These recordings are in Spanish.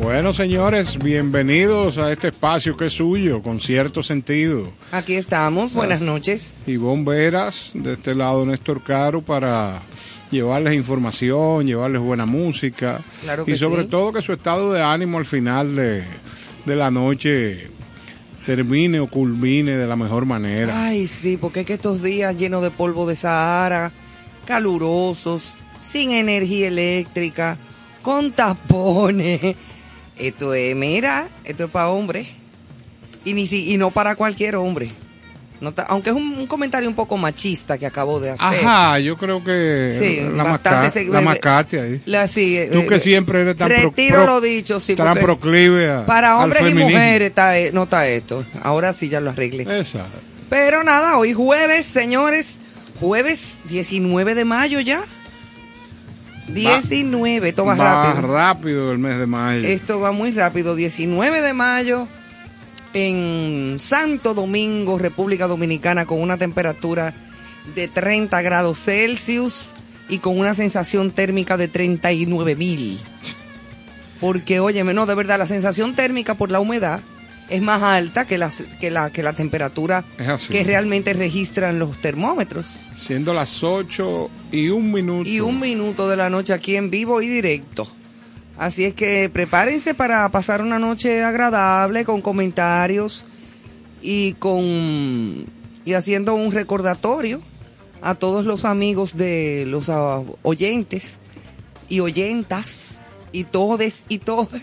Bueno, señores, bienvenidos a este espacio que es suyo, con cierto sentido. Aquí estamos, buenas noches. Ivonne Veras, de este lado Néstor Caro, para llevarles información, llevarles buena música. Claro que y sobre sí. todo que su estado de ánimo al final de, de la noche termine o culmine de la mejor manera. Ay, sí, porque es que estos días llenos de polvo de Sahara, calurosos, sin energía eléctrica, con tapones. Esto es, mira, esto es para hombres. Y, ni si, y no para cualquier hombre. No ta- aunque es un, un comentario un poco machista que acabo de hacer. Ajá, yo creo que Sí, la, bastante maca- se- la macate ahí. La, sí, Tú eh, que eh, siempre eres tan, Retiro pro- lo dicho, sí. tan proclive a- Para al hombres y mujeres está, eh, no está esto. Ahora sí ya lo arreglé. Esa. Pero nada, hoy jueves, señores, jueves 19 de mayo ya. 19, esto va Más rápido. rápido el mes de mayo. Esto va muy rápido. 19 de mayo en Santo Domingo, República Dominicana, con una temperatura de 30 grados Celsius y con una sensación térmica de 39 mil. Porque, óyeme, no, de verdad, la sensación térmica por la humedad es más alta que la, que la, que la temperatura que realmente registran los termómetros. Siendo las 8 y un minuto. Y un minuto de la noche aquí en vivo y directo. Así es que prepárense para pasar una noche agradable con comentarios y con y haciendo un recordatorio a todos los amigos de los ah, oyentes y oyentas y todes y todas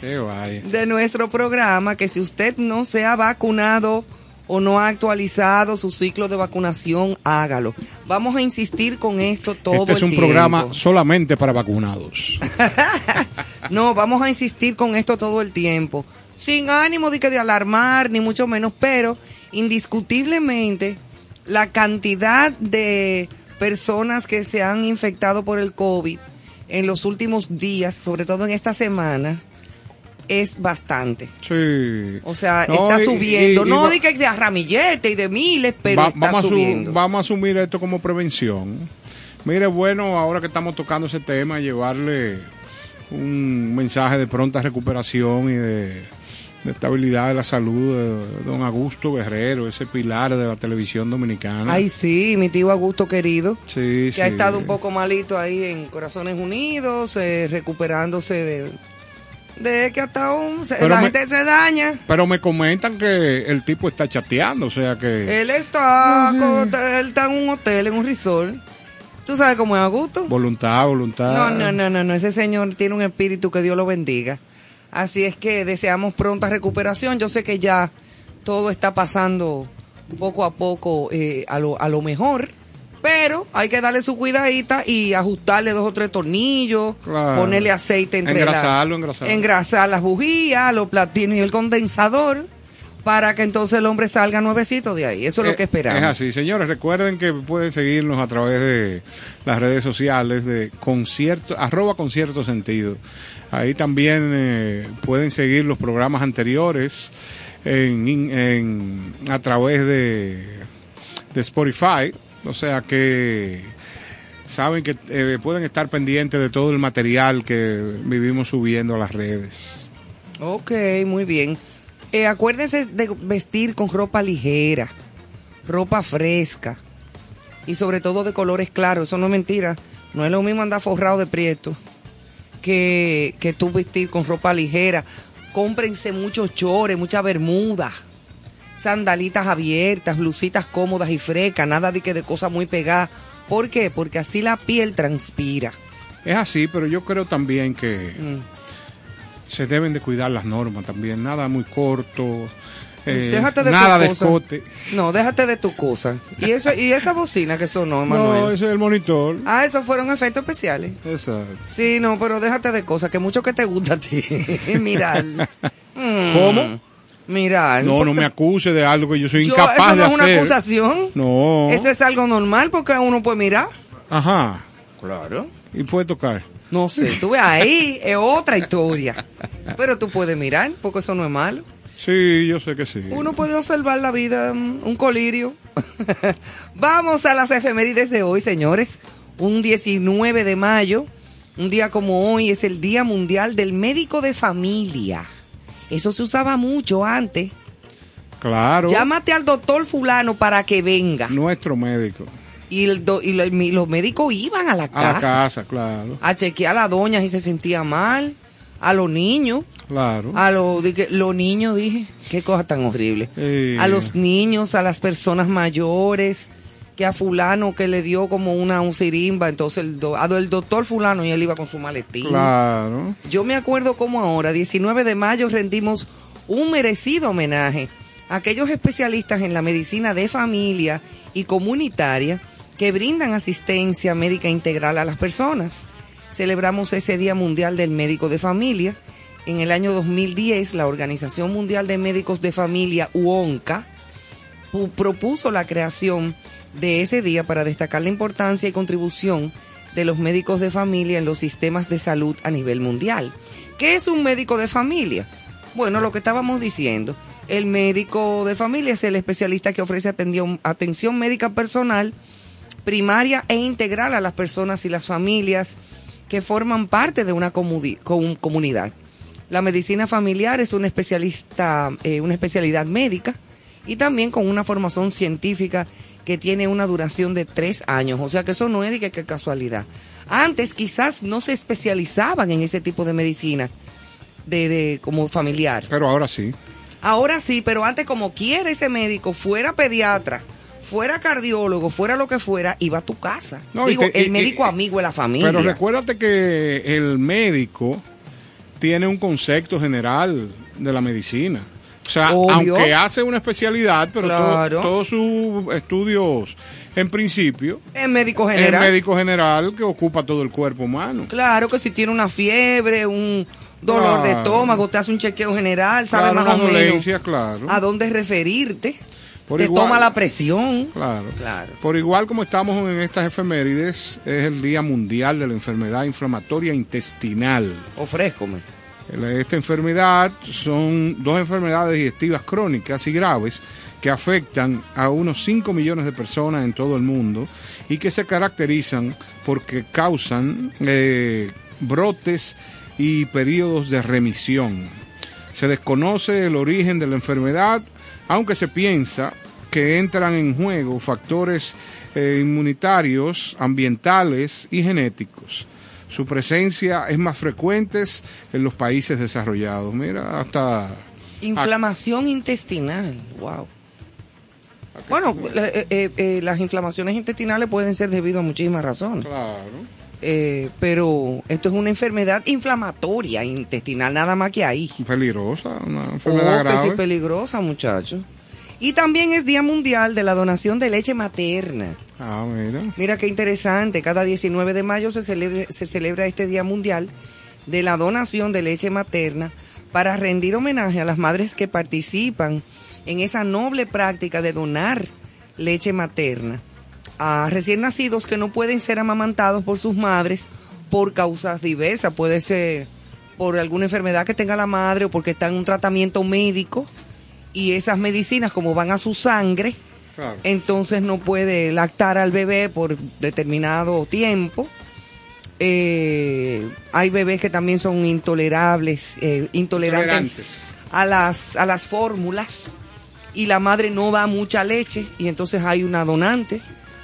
Qué vaya. de nuestro programa que si usted no se ha vacunado o no ha actualizado su ciclo de vacunación, hágalo. Vamos a insistir con esto todo Este es el un tiempo. programa solamente para vacunados. No, vamos a insistir con esto todo el tiempo. Sin ánimo de que de alarmar, ni mucho menos, pero indiscutiblemente la cantidad de personas que se han infectado por el COVID en los últimos días, sobre todo en esta semana, es bastante. Sí. O sea, No, está y- subiendo. y- y no de que de a ramillete y de miles, pero Va- está vamos, a su- subiendo. vamos a asumir esto como prevención. Mire, bueno, ahora que estamos tocando ese tema, llevarle un mensaje de pronta recuperación y de, de estabilidad de la salud de don Augusto Guerrero, ese pilar de la televisión dominicana. Ay, sí, mi tío Augusto querido. sí, que ha estado un poco malito ahí en Corazones Unidos, eh, recuperándose de, de que hasta un, se- la me- gente se daña. Pero me comentan que el tipo está chateando, o sea que Él está, con- él está en un hotel, en un resort. ¿Tú sabes cómo es Augusto? voluntad, voluntad. No, no, no, no, no, ese señor tiene un espíritu que Dios lo bendiga. Así es que deseamos pronta recuperación. Yo sé que ya todo está pasando poco a poco eh, a, lo, a lo mejor, pero hay que darle su cuidadita y ajustarle dos o tres tornillos, Claro. ponerle aceite entre la- Engrasarlo, engrasarlo. engrasar las bujías, los platinos y el condensador para que entonces el hombre salga nuevecito de ahí. Eso es lo Eh, que esperamos. Es así, señores. Recuerden que pueden seguirnos a través de las redes sociales de concierto, arroba concierto sentido. Ahí también eh, pueden seguir los programas anteriores en, en- a través de, de Spotify. O sea que saben que eh, pueden estar pendientes de todo el material que vivimos subiendo a las redes. Ok, muy bien. Eh, acuérdense de vestir con ropa ligera, ropa fresca y sobre todo de colores claros. Eso no es mentira. No es lo mismo andar forrado de prieto que, que tú vestir con ropa ligera. Cómprense muchos chores, muchas bermudas, sandalitas abiertas, blusitas cómodas y frescas, nada de que de cosas muy pegadas. ¿Por qué? Porque así la piel transpira. Es así, pero yo creo también que Mm. Se deben de cuidar las normas también, nada muy corto, eh, Déjate de nada tu de cosa. escote. No, déjate de tu cosa. Y eso y esa bocina que sonó, Manuel. No, ese es el monitor. Ah, esos fueron efectos especiales. Exacto. Sí, no, pero déjate de cosas, que mucho que te gusta a ti. Mirar. Mm, ¿Cómo? Mirar. No, no me acuse de algo que yo soy yo- incapaz eso no de es una hacer. acusación. No. Eso es algo normal porque uno puede mirar. Ajá. Claro. Y puede tocar. No sé, tú ves ahí, es otra historia. Pero tú puedes mirar, porque eso no es malo. Sí, yo sé que sí. Uno puede observar la vida, mm, un colirio. Vamos a las efemérides de hoy, señores. Un 19 de mayo, un día como hoy, es el Día Mundial del Médico de Familia. Eso se usaba mucho antes. Claro. Llámate al doctor fulano para que venga. Nuestro médico. Y, el do- y lo- y los médicos iban a la A casa la casa, claro. a chequear a la doña si se sentía mal, a los niños. Claro. A los, niños, dije, qué cosa tan horrible. A los niños, a las personas mayores, que a fulano que le dio como una un sirimba, entonces el, do- a do- el doctor fulano y él iba con su maletín. Claro. Yo me acuerdo como ahora, 19 de mayo rendimos un merecido homenaje a aquellos especialistas en la medicina de familia y comunitaria que brindan asistencia médica integral a las personas. Celebramos ese Día Mundial del Médico de Familia. En el año 2010, la Organización Mundial de Médicos de Familia, UONCA, pu- propuso la creación de ese día para destacar la importancia y contribución de los médicos de familia en los sistemas de salud a nivel mundial. ¿Qué es un médico de familia? Bueno, lo que estábamos diciendo, el médico de familia es el especialista que ofrece atendión- atención médica personal, primaria e integral a las personas y las familias que forman parte de una com- comunidad. La medicina familiar es una especialista, eh, una especialidad médica y también con una formación científica que tiene una duración de tres años. O sea que eso no es de que, que casualidad. Antes quizás no se especializaban en ese tipo de medicina de, de como familiar. Pero ahora sí. Ahora sí, pero antes como quiera ese médico, fuera pediatra, fuera cardiólogo, fuera lo que fuera, iba a tu casa. No, Digo, te- el y- médico y- amigo de la familia. Pero recuérdate que el médico tiene un concepto general de la medicina. O sea, Obvio. aunque hace una especialidad, pero Claro. todos sus estudios, en principio, es médico es general. médico general que ocupa todo el cuerpo humano. Claro que si tiene una fiebre, un dolor de estómago, te hace un chequeo general, sabe Claro, más o menos claro. a dónde referirte. Por te igual. toma la presión. Claro. Claro. Por igual como estamos en estas efemérides, es el Día Mundial de la Enfermedad Inflamatoria Intestinal. Ofrézcome. Esta enfermedad son dos enfermedades digestivas crónicas y graves que afectan a unos 5 millones de personas en todo el mundo y que se caracterizan porque causan eh, brotes y periodos de remisión. Se desconoce el origen de la enfermedad, aunque se piensa que entran en juego factores eh, inmunitarios, ambientales y genéticos. Su presencia es más frecuente en los países desarrollados. Mira, hasta... Inflamación intestinal. Wow. Bueno, eh, eh, eh, las inflamaciones intestinales pueden ser debido a muchísimas razones. Claro. Eh, pero esto es una enfermedad inflamatoria intestinal, nada más que ahí. Peligrosa, una enfermedad Oh, que sí, grave. peligrosa, muchachos. Y también es Día Mundial de la Donación de Leche Materna. Ah, mira. Mira qué interesante, cada 19 de mayo se celebra, se celebra este Día Mundial de la Donación de Leche Materna para rendir homenaje a las madres que participan en esa noble práctica de donar leche materna a recién nacidos que no pueden ser amamantados por sus madres por causas diversas. Puede ser por alguna enfermedad que tenga la madre o porque está en un tratamiento médico y esas medicinas como van a su sangre, Claro. entonces no puede lactar al bebé por determinado tiempo. Eh, hay bebés que también son intolerables, eh, intolerantes Tolerantes. a las, a las fórmulas y la madre no da mucha leche y entonces hay una donante.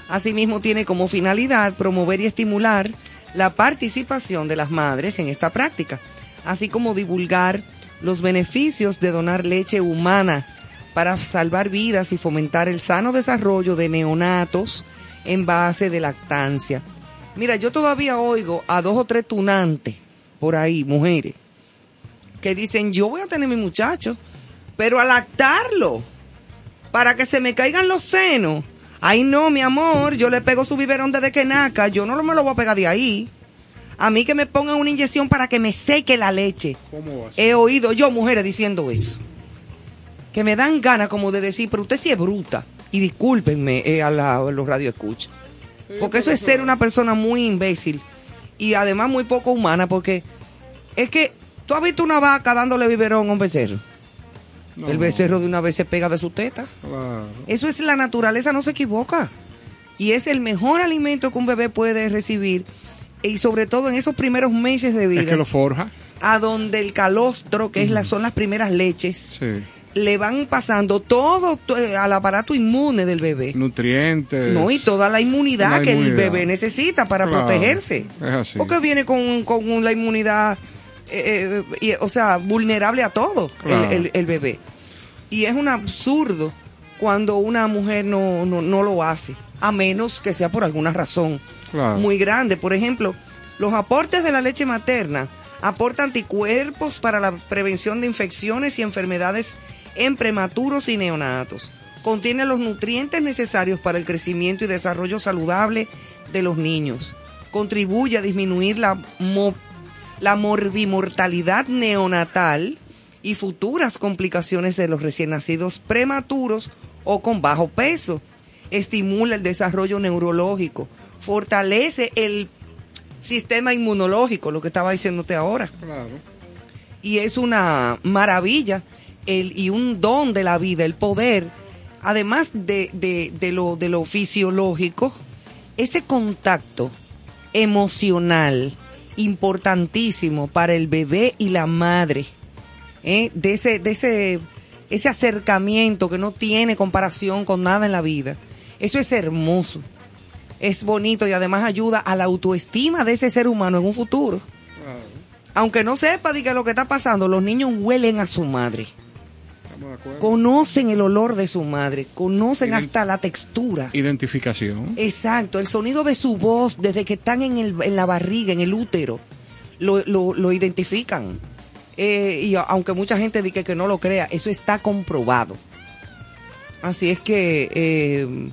Asimismo tiene como finalidad promover y estimular la participación de las madres en esta práctica, así como divulgar los beneficios de donar leche humana para salvar vidas y fomentar el sano desarrollo de neonatos en base de lactancia. Mira, yo todavía oigo a dos o tres tunantes por ahí, mujeres, que dicen, yo voy a tener mi muchacho, Pero a lactarlo, para que se me caigan los senos. Ay, no, mi amor, yo le pego su biberón desde que naca, yo no me lo voy a pegar de ahí. A mí que me pongan una inyección para que me seque la leche. ¿Cómo va a ser? He oído yo mujeres diciendo eso. Que me dan ganas como de decir, pero usted sí es bruta. Y discúlpenme eh, a, la- a los radioescuchas. Porque eso es ser una persona muy imbécil. Y además muy poco humana, porque es que tú has visto una vaca dándole biberón a un becerro. No, El becerro de una vez se pega de su teta. claro. Eso es la naturaleza, no se equivoca. Y es el mejor alimento que un bebé puede recibir. Y sobre todo en esos primeros meses de vida. Es que lo forja. a donde el calostro, que es la, son las primeras leches, Sí. le van pasando todo to- eh, al aparato inmune del bebé. Nutrientes. No, y toda la inmunidad La que el bebé necesita para Claro, protegerse. es así. Porque viene con, con la inmunidad, eh, eh, y, o sea, vulnerable a todo el- Claro. el, el bebé. Y es un absurdo cuando una mujer no, no, no lo hace, a menos que sea por alguna razón Claro. muy grande. Por ejemplo, los aportes de la leche materna aportan anticuerpos para la prevención de infecciones y enfermedades en prematuros y neonatos. Contiene los nutrientes necesarios para el crecimiento y desarrollo saludable de los niños. Contribuye a disminuir la, la morbimortalidad neonatal y futuras complicaciones de los recién nacidos prematuros o con bajo peso. Estimula el desarrollo neurológico, fortalece el sistema inmunológico, lo que estaba diciéndote ahora. Claro. Y es una maravilla el, y un don de la vida, el poder, además de, de- de lo, de lo fisiológico, ese contacto emocional importantísimo para el bebé y la madre, ¿eh? de, ese, de ese, ese acercamiento que no tiene comparación con nada en la vida. Eso es hermoso, es bonito y además ayuda a la autoestima de ese ser humano en un futuro. Aunque no sepa de que lo que está pasando, los niños huelen a su madre, acuerdo. conocen el olor de su madre, conocen Ident- hasta la textura. Identificación. Exacto, el sonido de su voz desde que están en, el, en la barriga, en el útero, lo, lo, lo identifican. Eh, y aunque mucha gente diga que no lo crea, eso está comprobado. Así es que eh,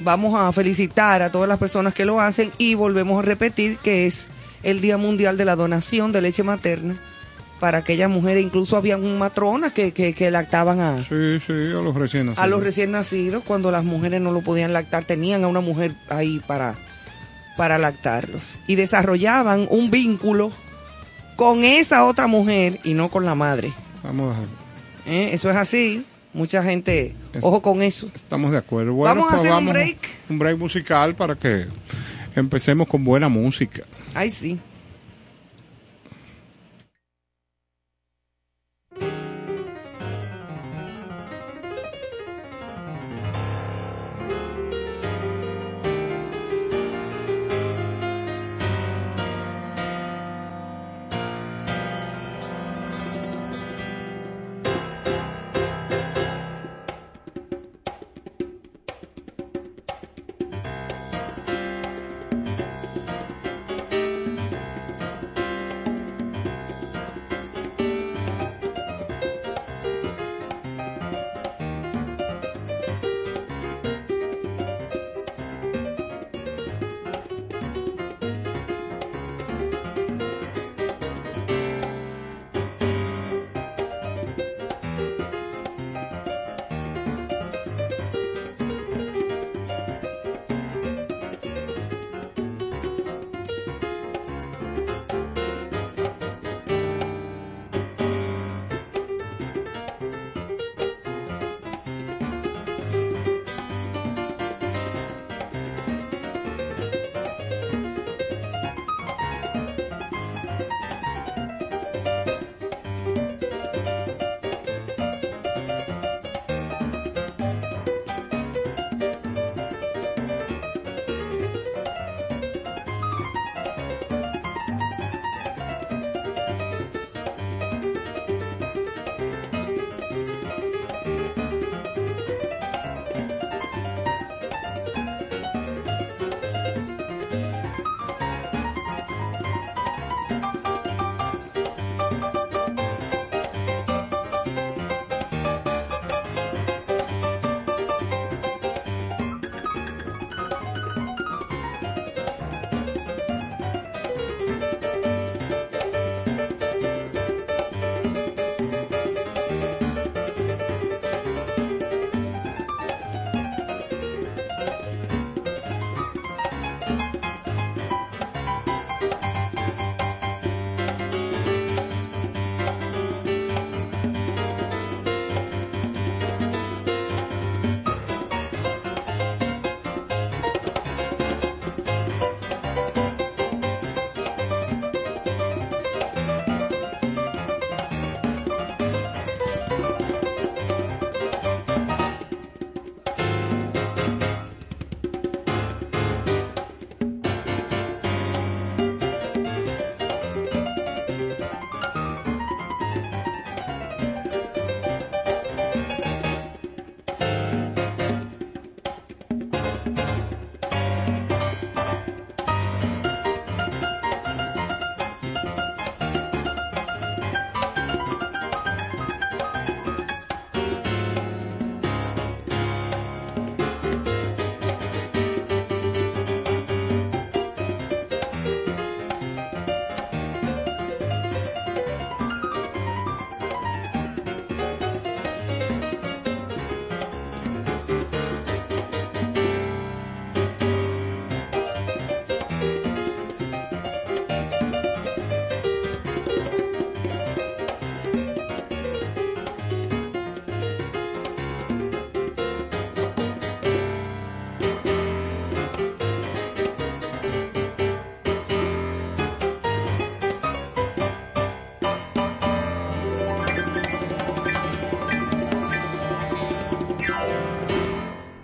vamos a felicitar a todas las personas que lo hacen y volvemos a repetir que es el Día Mundial de la Donación de Leche Materna para aquellas mujeres. Incluso había un matronas que, que, que lactaban a, Sí, sí, a los recién nacidos. a los recién nacidos, cuando las mujeres no lo podían lactar, tenían a una mujer ahí para, para lactarlos. Y desarrollaban un vínculo con esa otra mujer y no con la madre. Estamos, ¿Eh? Eso es así. Mucha gente, Es- ojo con eso. estamos de acuerdo. Bueno, Vamos a pues hacer un vamos break. Un break musical para que empecemos con buena música. Ay, sí.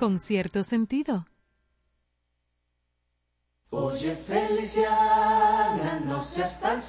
con cierto sentido. Oye, Feliciana, no seas tan.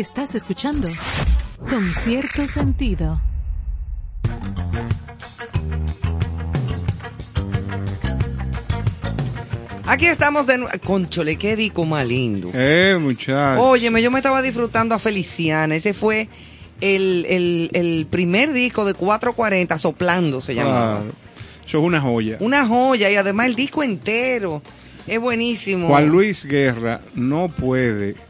Estás escuchando con cierto sentido. Aquí estamos de nuevo. Conchole, qué dico más lindo. Eh, muchachos. Óyeme, yo me estaba disfrutando a Feliciana. Ese fue el, el, primer disco de 440, Soplando se llamaba. Eso es una joya. Una joya, y además el disco entero. Es buenísimo. Juan Luis Guerra no puede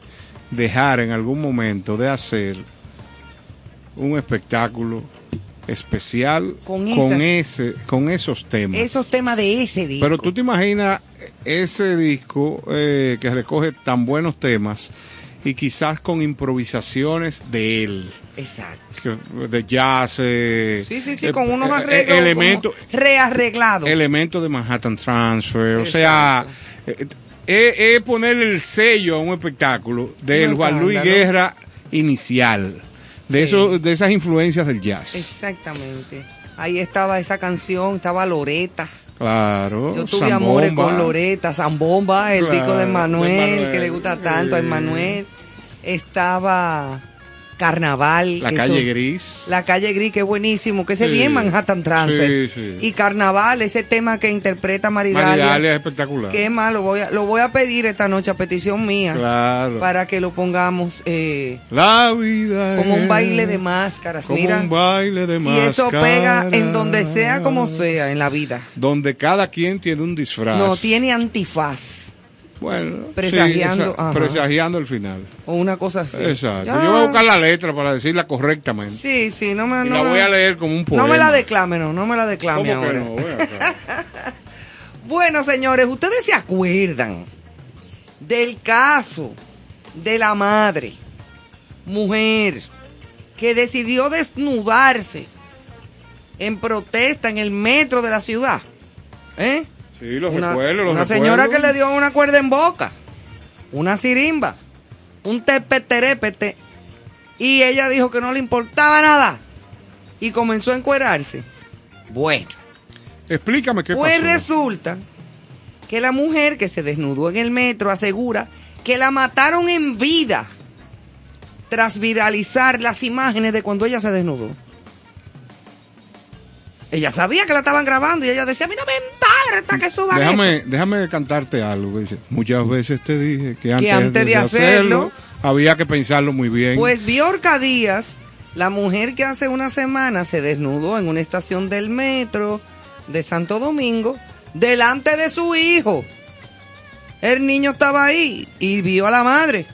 dejar en algún momento de hacer un espectáculo especial Con ese con esos temas. Esos temas de ese disco. Pero tú te imaginas ese disco eh, que recoge tan buenos temas y quizás con improvisaciones de él, Exacto. de jazz, eh, Sí, sí, sí, eh, con unos eh, arreglos. elementos, rearreglados. elementos de Manhattan Transfer, o sea, eh, es ponerle el sello a un espectáculo del Juan Luis. Guerra inicial, de Sí. eso, de esas influencias del jazz. Exactamente. Ahí estaba esa canción, estaba Loreta. Claro, Yo tuve Zambomba. amores con Loreta, Zambomba, el Claro, disco de de Manuel, Manuel. que le gusta tanto a. Manuel. Estaba Carnaval. La calle gris. La calle Gris, que es buenísimo, que ese Sí. bien Manhattan Transfer. Sí, sí. Y Carnaval, ese tema que interpreta Maridalia. Maridalia es espectacular. Qué malo, voy a, lo voy a pedir esta noche a petición mía. Claro. Para que lo pongamos eh, La vida como un baile de máscaras. como Mira. un baile de y máscaras. eso pega en donde sea como sea en la vida. Donde cada quien tiene un disfraz. No tiene antifaz Bueno, Presagiando, sí, esa- ajá. presagiando el final. o una cosa así. Exacto. Ya. Yo voy a buscar la letra para decirla correctamente. Sí, sí, no me, y no la me- voy a leer como un poema. No me la declame, no, no me la ¿Cómo declame que ahora. no? Bueno, señores, ustedes se acuerdan del caso de la madre, mujer, que decidió desnudarse en protesta en el metro de la ciudad. ¿Eh? Sí, los una, recuerdo, los una señora que le dio una cuerda en boca, una sirimba, un tepeterépete, y ella dijo que no le importaba nada y comenzó a encuerarse. Bueno, Explícame qué pues pasó. resulta que la mujer que se desnudó en el metro asegura que la mataron en vida tras viralizar las imágenes de cuando ella se desnudó. Ella sabía que la estaban grabando y ella decía, a mí no me importa que suban Déjame, eso. déjame cantarte algo. que dice, Muchas veces te dije que antes, antes de hacerlo, había que pensarlo muy bien. Pues Biorca Díaz, la mujer que hace una semana se desnudó en una estación del metro de Santo Domingo delante de su hijo. El niño estaba ahí y vio a la madre.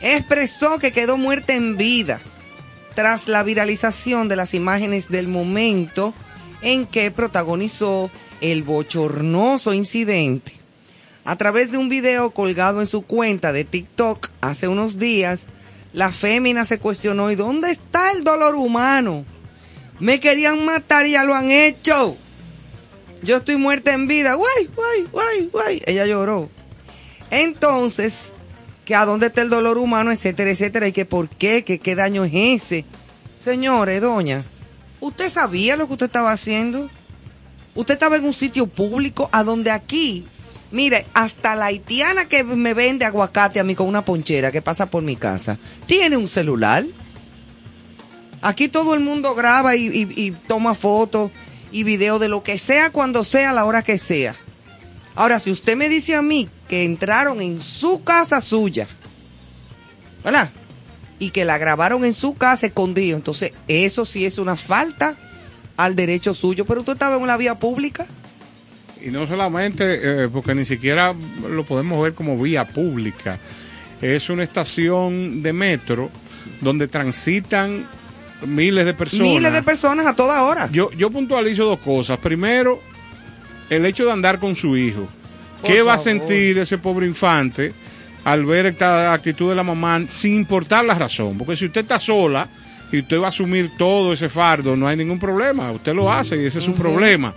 Expresó que quedó muerta en vida tras la viralización de las imágenes del momento en que protagonizó el bochornoso incidente. A través de un video colgado en su cuenta de TikTok hace unos días, la fémina se cuestionó, ¿y dónde está el dolor humano? Me querían matar y ya lo han hecho. Yo estoy muerta en vida. Guay, guay, guay, guay. Ella lloró. Entonces, que a dónde está el dolor humano, etcétera, etcétera, y que por qué, qué daño es ese. Señores, doña, ¿usted sabía lo que usted estaba haciendo? Usted estaba en un sitio público a donde aquí, mire, hasta la haitiana que me vende aguacate a mí con una ponchera que pasa por mi casa, tiene un celular. Aquí todo el mundo graba y toma fotos y videos de lo que sea, cuando sea, a la hora que sea. Ahora, si usted me dice a mí que entraron en su casa suya, ¿verdad? Y que la grabaron en su casa escondido, entonces eso sí es una falta al derecho suyo, pero usted estaba en la vía pública. Y no solamente, eh, porque ni siquiera lo podemos ver como vía pública. Es una estación de metro donde transitan miles de personas. Miles de personas a toda hora. Yo, yo puntualizo dos cosas. Primero, el hecho de andar con su hijo. ¿Qué va a sentir ese pobre infante al ver esta actitud de la mamá sin importar la razón? Porque si usted está sola y usted va a asumir todo ese fardo, no hay ningún problema. Usted lo hace y ese es su problema.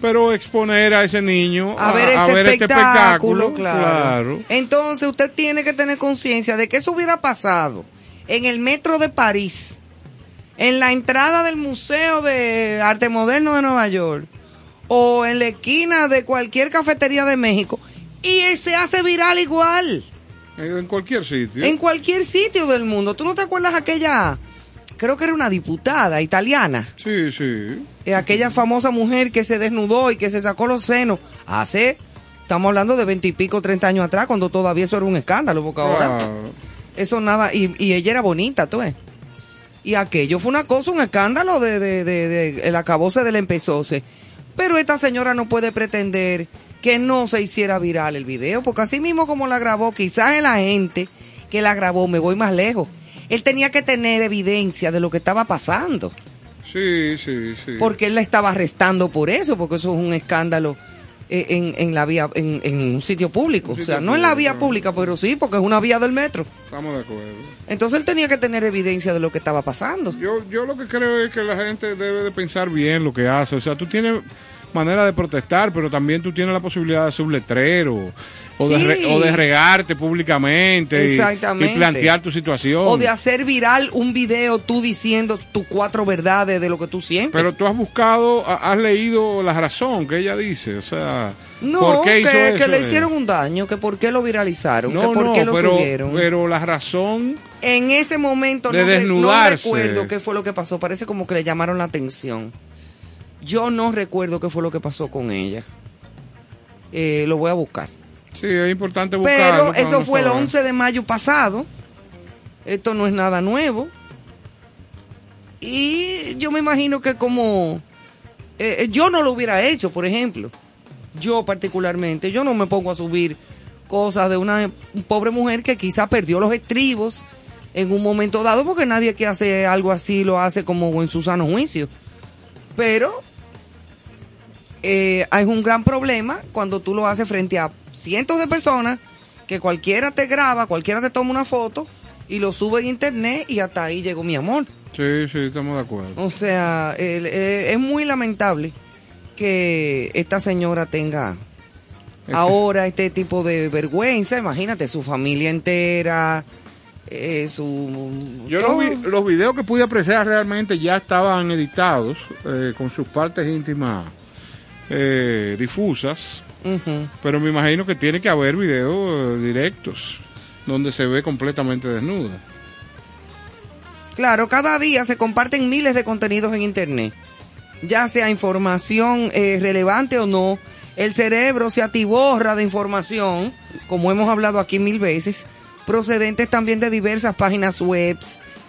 Pero exponer a ese niño a ver este, ver este espectáculo, espectáculo, claro. claro. Entonces usted tiene que tener conciencia de que eso hubiera pasado en el metro de París, en la entrada del Museo de Arte Moderno de Nueva York, o en la esquina de cualquier cafetería de México, y se hace viral igual, En cualquier sitio. en cualquier sitio del mundo. ¿Tú no te acuerdas aquella, creo que era una diputada italiana? Sí, sí. Eh, aquella famosa mujer que se desnudó y que se sacó los senos hace, estamos hablando de veintipico, treinta años atrás, cuando todavía eso era un escándalo, porque ahora eso nada, y, y ella era bonita, tú ves. Y aquello fue una cosa, un escándalo de, de, de, de el acabose del empezóse. Pero esta señora no puede pretender que no se hiciera viral el video, porque así mismo como la grabó, quizás el agente que la grabó, me voy más lejos, él tenía que tener evidencia de lo que estaba pasando, Sí, sí, sí. porque él la estaba arrestando por eso, porque eso es un escándalo en, en la vía, en, en un sitio público, Un o sea, no en la vía pública, pero sí, porque es una vía del metro. Estamos de acuerdo. Entonces él tenía que tener evidencia de lo que estaba pasando. Yo, yo lo que creo es que la gente debe de pensar bien lo que hace. O sea, tú tienes manera de protestar, pero también tú tienes la posibilidad de hacer un letrero o, de, Sí. re- o de regarte públicamente y- Exactamente. y plantear tu situación. O de hacer viral un video tú diciendo tus cuatro verdades de lo que tú sientes. Pero tú has buscado, ha- has leído la razón que ella dice. O sea, no, ¿por qué que, hizo que eso? le hicieron un daño, que por qué lo viralizaron, No, que por no, qué lo pero, subieron. pero la razón en ese momento de no, re- no desnudarse. recuerdo qué fue lo que pasó. Parece como que le llamaron la atención. Yo no recuerdo qué fue lo que pasó con ella. Eh, lo voy a buscar. Sí, es importante buscarlo. Pero eso fue el saber. 11 de mayo pasado. Esto no es nada nuevo. Y yo me imagino que como eh, yo no lo hubiera hecho, por ejemplo, yo particularmente, yo no me pongo a subir cosas de una pobre mujer que quizá perdió los estribos en un momento dado, porque nadie que hace algo así lo hace como en su sano juicio. Pero eh, hay un gran problema cuando tú lo haces frente a cientos de personas que cualquiera te graba, cualquiera te toma una foto y lo sube en internet y hasta ahí llegó mi amor. Sí, sí, estamos de acuerdo. O sea, eh, es muy lamentable que esta señora tenga Este- ahora este tipo de vergüenza. Imagínate, su familia entera, eh, su... Yo los, vi- los videos que pude apreciar realmente ya estaban editados eh, con sus partes íntimas eh, difusas, pero me imagino que tiene que haber videos eh, directos donde se ve completamente desnuda. Claro, cada día se comparten miles de contenidos en Internet, ya sea información eh, relevante o no. El cerebro se atiborra de información, como hemos hablado aquí mil veces, procedentes también de diversas páginas web,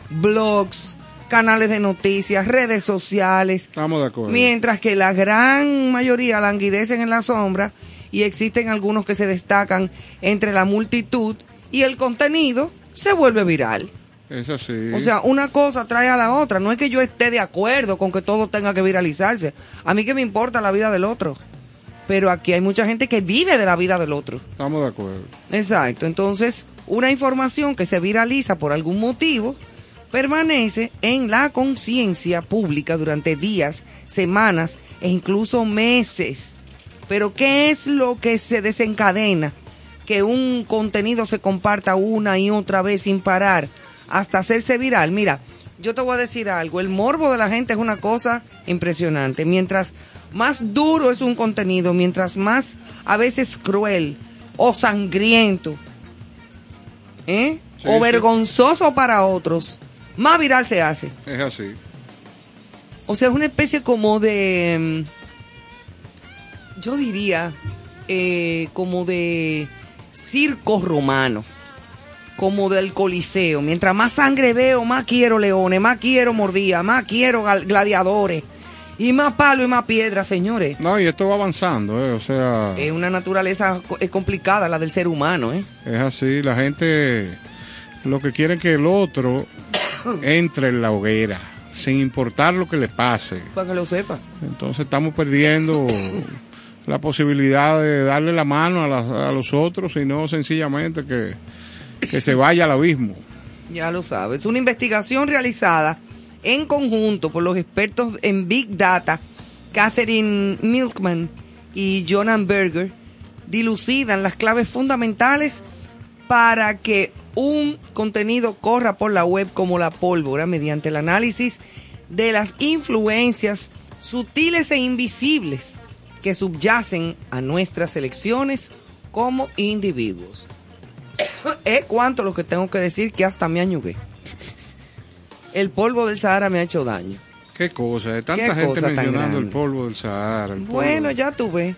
blogs, canales de noticias, redes sociales, Estamos de acuerdo. mientras que la gran mayoría languidecen en la sombra y existen algunos que se destacan entre la multitud y el contenido se vuelve viral. Es así. O sea, una cosa trae a la otra. No es que yo esté de acuerdo con que todo tenga que viralizarse. A mí que me importa la vida del otro. Pero aquí hay mucha gente que vive de la vida del otro. estamos de acuerdo. Exacto. Entonces, una información que se viraliza por algún motivo permanece en la conciencia pública durante días, semanas e incluso meses. Pero ¿qué es lo que se desencadena? Que un contenido se comparta una y otra vez sin parar hasta hacerse viral. Mira, yo te voy a decir algo, el morbo de la gente es una cosa impresionante. Mientras más duro es un contenido, mientras más a veces cruel o sangriento, ¿eh? Sí, o sí. vergonzoso para otros, más viral se hace. Es así. O sea, es una especie como de, mm, yo diría, eh, como de circo romano, como del coliseo. Mientras más sangre veo, más quiero leones, más quiero mordía, más quiero gladiadores, y más palo y más piedra, señores. No, y esto va avanzando, ¿eh? o sea, Es una naturaleza complicada, la del ser humano, ¿eh? es así. La gente lo que quiere es que el otro entre en la hoguera, sin importar lo que le pase. Para que lo sepa. Entonces estamos perdiendo la posibilidad de darle la mano a, las- a los otros, sino sencillamente que, que se vaya al abismo. Ya lo sabes. Una investigación realizada en conjunto por los expertos en Big Data, Catherine Milkman y Jonan Berger, dilucidan las claves fundamentales para que un contenido corra por la web como la pólvora mediante el análisis de las influencias sutiles e invisibles que subyacen a nuestras elecciones como individuos. Es cuanto lo que tengo que decir que hasta me añugué. El polvo del Sahara me ha hecho daño. Qué cosa, de tanta gente cosa mencionando el polvo del Sahara. polvo Bueno, del- ya tuve.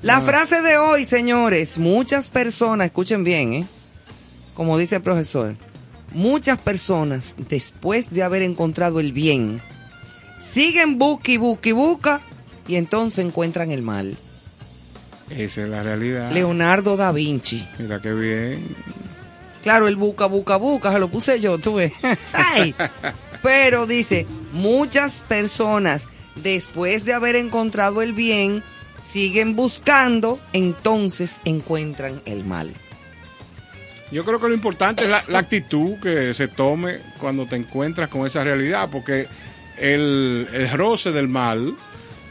La Ah. frase de hoy, señores, muchas personas, escuchen bien, ¿eh? Como dice el profesor, muchas personas, después de haber encontrado el bien, siguen busca y busca y busca y entonces encuentran el mal. Esa es la realidad. Leonardo da Vinci. Mira qué bien. Claro, el buca, buca, buca, se lo puse yo, tú ves. Ay. Pero dice, muchas personas, después de haber encontrado el bien, siguen buscando, entonces encuentran el mal. Yo creo que lo importante es la, la actitud que se tome cuando te encuentras con esa realidad, porque el, el roce del mal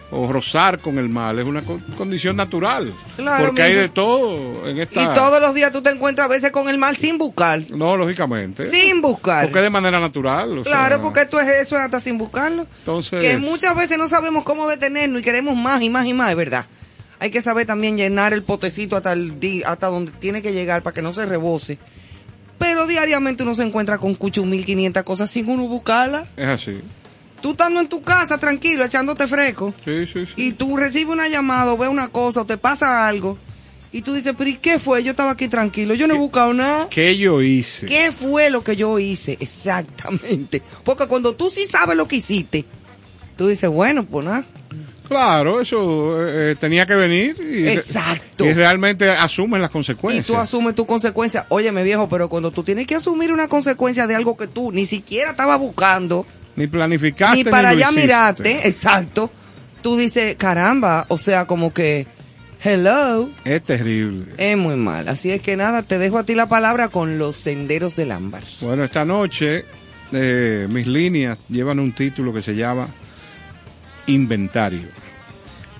o rozar con el mal es una co- condición natural. Claro, porque hay de todo en esta... Y todos los días tú te encuentras a veces con el mal sin buscar. No, lógicamente. Sin buscar. Porque de manera natural. o Claro, sea, porque esto es eso, es hasta sin buscarlo. Entonces... Que muchas veces no sabemos cómo detenernos y queremos más y más y más, es verdad. Hay que saber también llenar el potecito hasta el hasta donde tiene que llegar para que no se rebose. Pero diariamente uno se encuentra con cucho 1500 cosas sin uno buscarlas. Es así. Tú estando en tu casa tranquilo, echándote fresco, Sí, sí, sí. y tú recibes una llamada o ves una cosa o te pasa algo, y tú dices, pero ¿y qué fue? Yo estaba aquí tranquilo, yo no he buscado nada. ¿Qué yo hice? ¿Qué fue lo que yo hice? Exactamente. Porque cuando tú sí sabes lo que hiciste, tú dices, bueno, pues nada. Claro, eso eh, eh, tenía que venir y, Exacto. y realmente asumen las Y consecuencias. tú asumes tu consecuencia. Óyeme, viejo, pero cuando tú tienes que asumir una consecuencia de algo que tú ni siquiera estabas buscando, ni planificaste ni para allá mirarte, exacto, tú dices, caramba, o sea, como que, hello, Es terrible. es muy mal. Así es que nada, te dejo a ti la palabra con los senderos del ámbar. Bueno, esta noche eh, mis líneas llevan un título que se llama Inventario.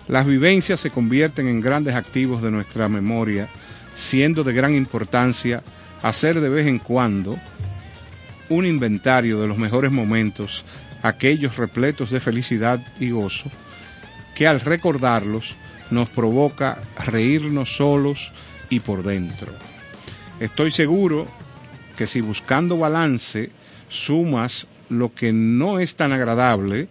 Las vivencias se convierten en grandes activos de nuestra memoria, siendo de gran importancia hacer de vez en cuando un inventario de los mejores momentos, aquellos repletos de felicidad y gozo, que al recordarlos nos provoca reírnos solos y por dentro. Estoy seguro que si buscando balance sumas lo que no es tan agradable,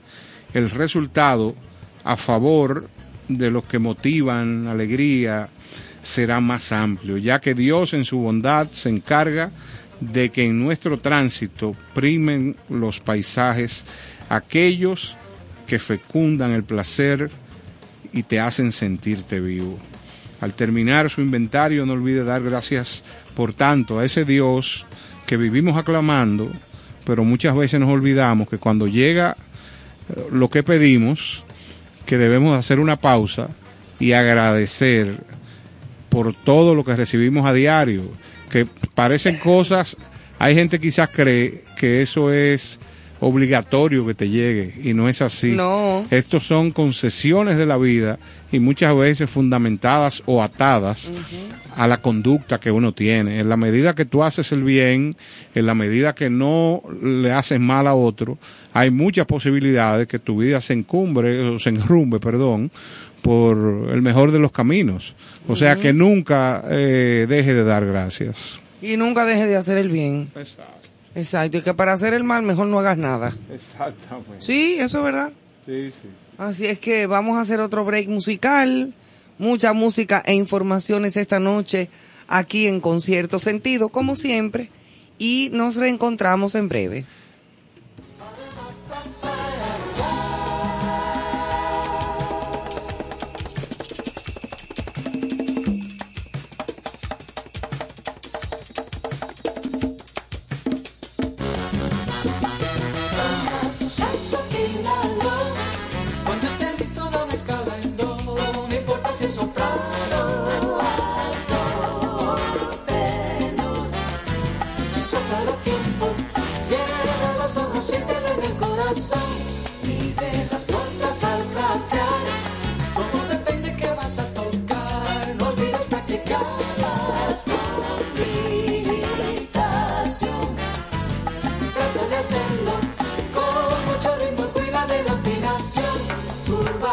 el resultado a favor de los que motivan alegría será más amplio, ya que Dios en su bondad se encarga de que en nuestro tránsito primen los paisajes, aquellos que fecundan el placer y te hacen sentirte vivo. Al terminar su inventario, no olvide dar gracias, por tanto, a ese Dios que vivimos aclamando, pero muchas veces nos olvidamos que cuando llega lo que pedimos, que debemos hacer una pausa y agradecer por todo lo que recibimos a diario, que parecen cosas, hay gente quizás cree que eso es obligatorio que te llegue y no es así. No. Estos son concesiones de la vida y muchas veces fundamentadas o atadas a la conducta que uno tiene. En la medida que tú haces el bien, en la medida que no le haces mal a otro, hay muchas posibilidades que tu vida se encumbre, o se enrumbe, perdón, por el mejor de los caminos. O sea que nunca eh, deje de dar gracias. Y nunca dejes de hacer el bien. Exacto. Exacto. Y que para hacer el mal mejor no hagas nada. Exactamente. Sí, eso es verdad. Sí, sí. Así es que vamos a hacer otro break musical. Mucha música e informaciones esta noche aquí en Concierto Sentido, como siempre. Y nos reencontramos en breve.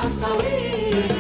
Tú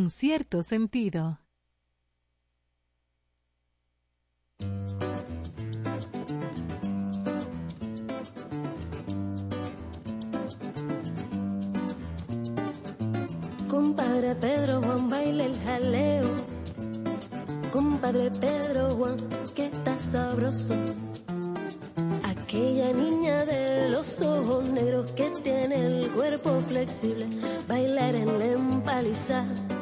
con cierto sentido. Compadre Pedro Juan baila el jaleo. Compadre Pedro Juan, que está sabroso. Aquella niña de los ojos negros que tiene el cuerpo flexible, bailar en la empalizada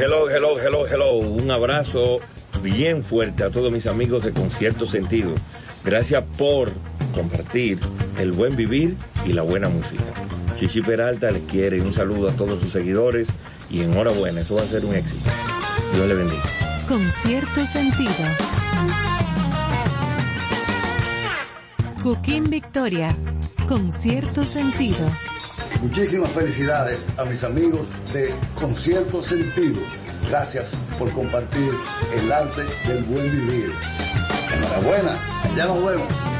Hello, hello, hello, hello. Un abrazo bien fuerte a todos mis amigos de Concierto Sentido. Gracias por compartir el buen vivir y la buena música. Chichi Peralta les quiere un saludo a todos sus seguidores y enhorabuena, eso va a ser un éxito. Dios le bendiga. Con cierto sentido. Cooking Victoria. Con cierto sentido. Muchísimas felicidades a mis amigos de Concierto Sentido. Gracias por compartir el arte del buen vivir. Enhorabuena, ya nos vemos.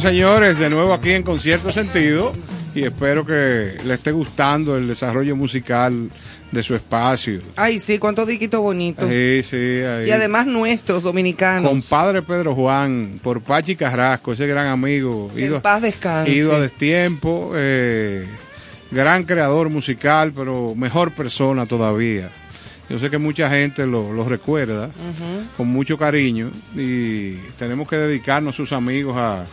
Bueno, señores, de nuevo aquí en Concierto Sentido y espero que le esté gustando el desarrollo musical de su espacio. Ay, sí, cuántos diquitos bonitos. Sí, sí, ahí. Y además nuestros, dominicanos. Compadre Pedro Juan, por Pachi Carrasco, ese gran amigo. Que en ido, paz descanse. ido a destiempo, eh, gran creador musical, pero mejor persona todavía. Yo sé que mucha gente lo, lo recuerda con mucho cariño y tenemos que dedicarnos sus amigos a, a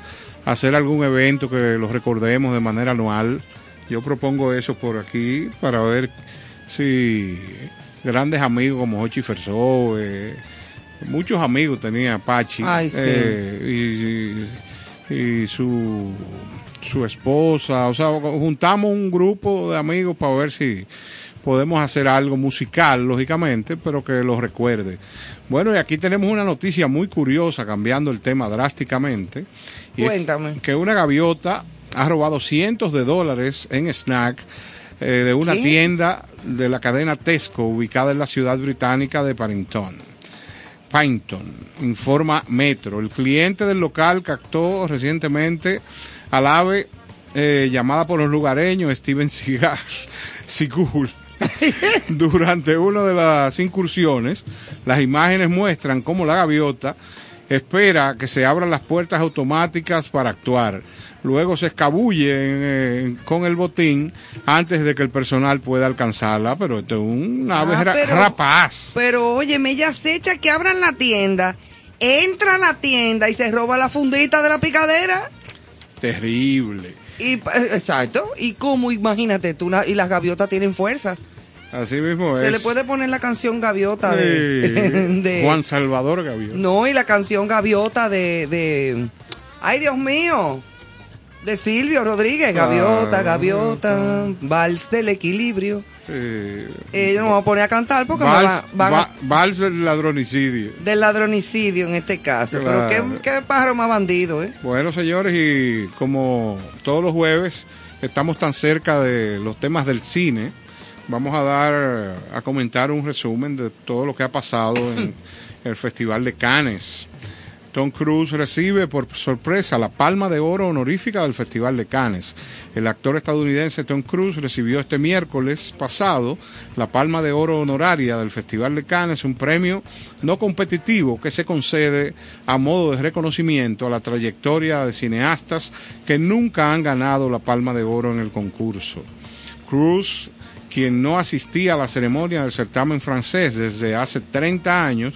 hacer algún evento que los recordemos de manera anual. Yo propongo eso por aquí para ver si grandes amigos como Hochi Fersó, eh, muchos amigos tenía Ay, sí. eh, y, y- y su, su esposa, o sea, juntamos un grupo de amigos para ver si podemos hacer algo musical, lógicamente, pero que los recuerde. Bueno, y aquí tenemos una noticia muy curiosa, cambiando el tema drásticamente. Cuéntame. que una gaviota ha robado cientos de dólares en snack eh, de una ¿Qué? tienda de la cadena Tesco ubicada en la ciudad británica de Paddington. Paddington, informa Metro. El cliente del local captó recientemente al ave eh, llamada por los lugareños Steven Seagal, Seagull. Durante una de las incursiones, las imágenes muestran cómo la gaviota espera que se abran las puertas automáticas para actuar. Luego se escabulle eh, con el botín antes de que el personal pueda alcanzarla, pero esto es un ave Ah, ra- pero- rapaz. Pero óyeme, ella acecha que abran la tienda, entra a la tienda y se roba la fundita de la picadera. Terrible. Y, eh, exacto. ¿Y cómo? Imagínate tú, y las gaviotas tienen fuerza. Así mismo es. Se le puede poner la canción gaviota de... Sí. de- Juan Salvador Gaviota. No, y la canción gaviota de... de ay, Dios mío. De Silvio Rodríguez, gaviota, Ah, gaviota, vals del equilibrio. Eh, Eh, yo no me voy a poner a cantar porque me Vals, va- van a- va- vals del ladronicidio. del ladronicidio en este caso. Claro. Pero qué, qué pájaro más bandido, ¿eh? Bueno, señores, y como todos los jueves estamos tan cerca de los temas del cine, vamos a dar a comentar un resumen de todo lo que ha pasado en el Festival de Cannes. Tom Cruise recibe por sorpresa la palma de oro honorífica del Festival de Cannes. El actor estadounidense Tom Cruise recibió este miércoles pasado la palma de oro honoraria del Festival de Cannes, un premio no competitivo que se concede a modo de reconocimiento a la trayectoria de cineastas que nunca han ganado la palma de oro en el concurso. Cruz, quien no asistía a la ceremonia del certamen francés desde hace 30 años,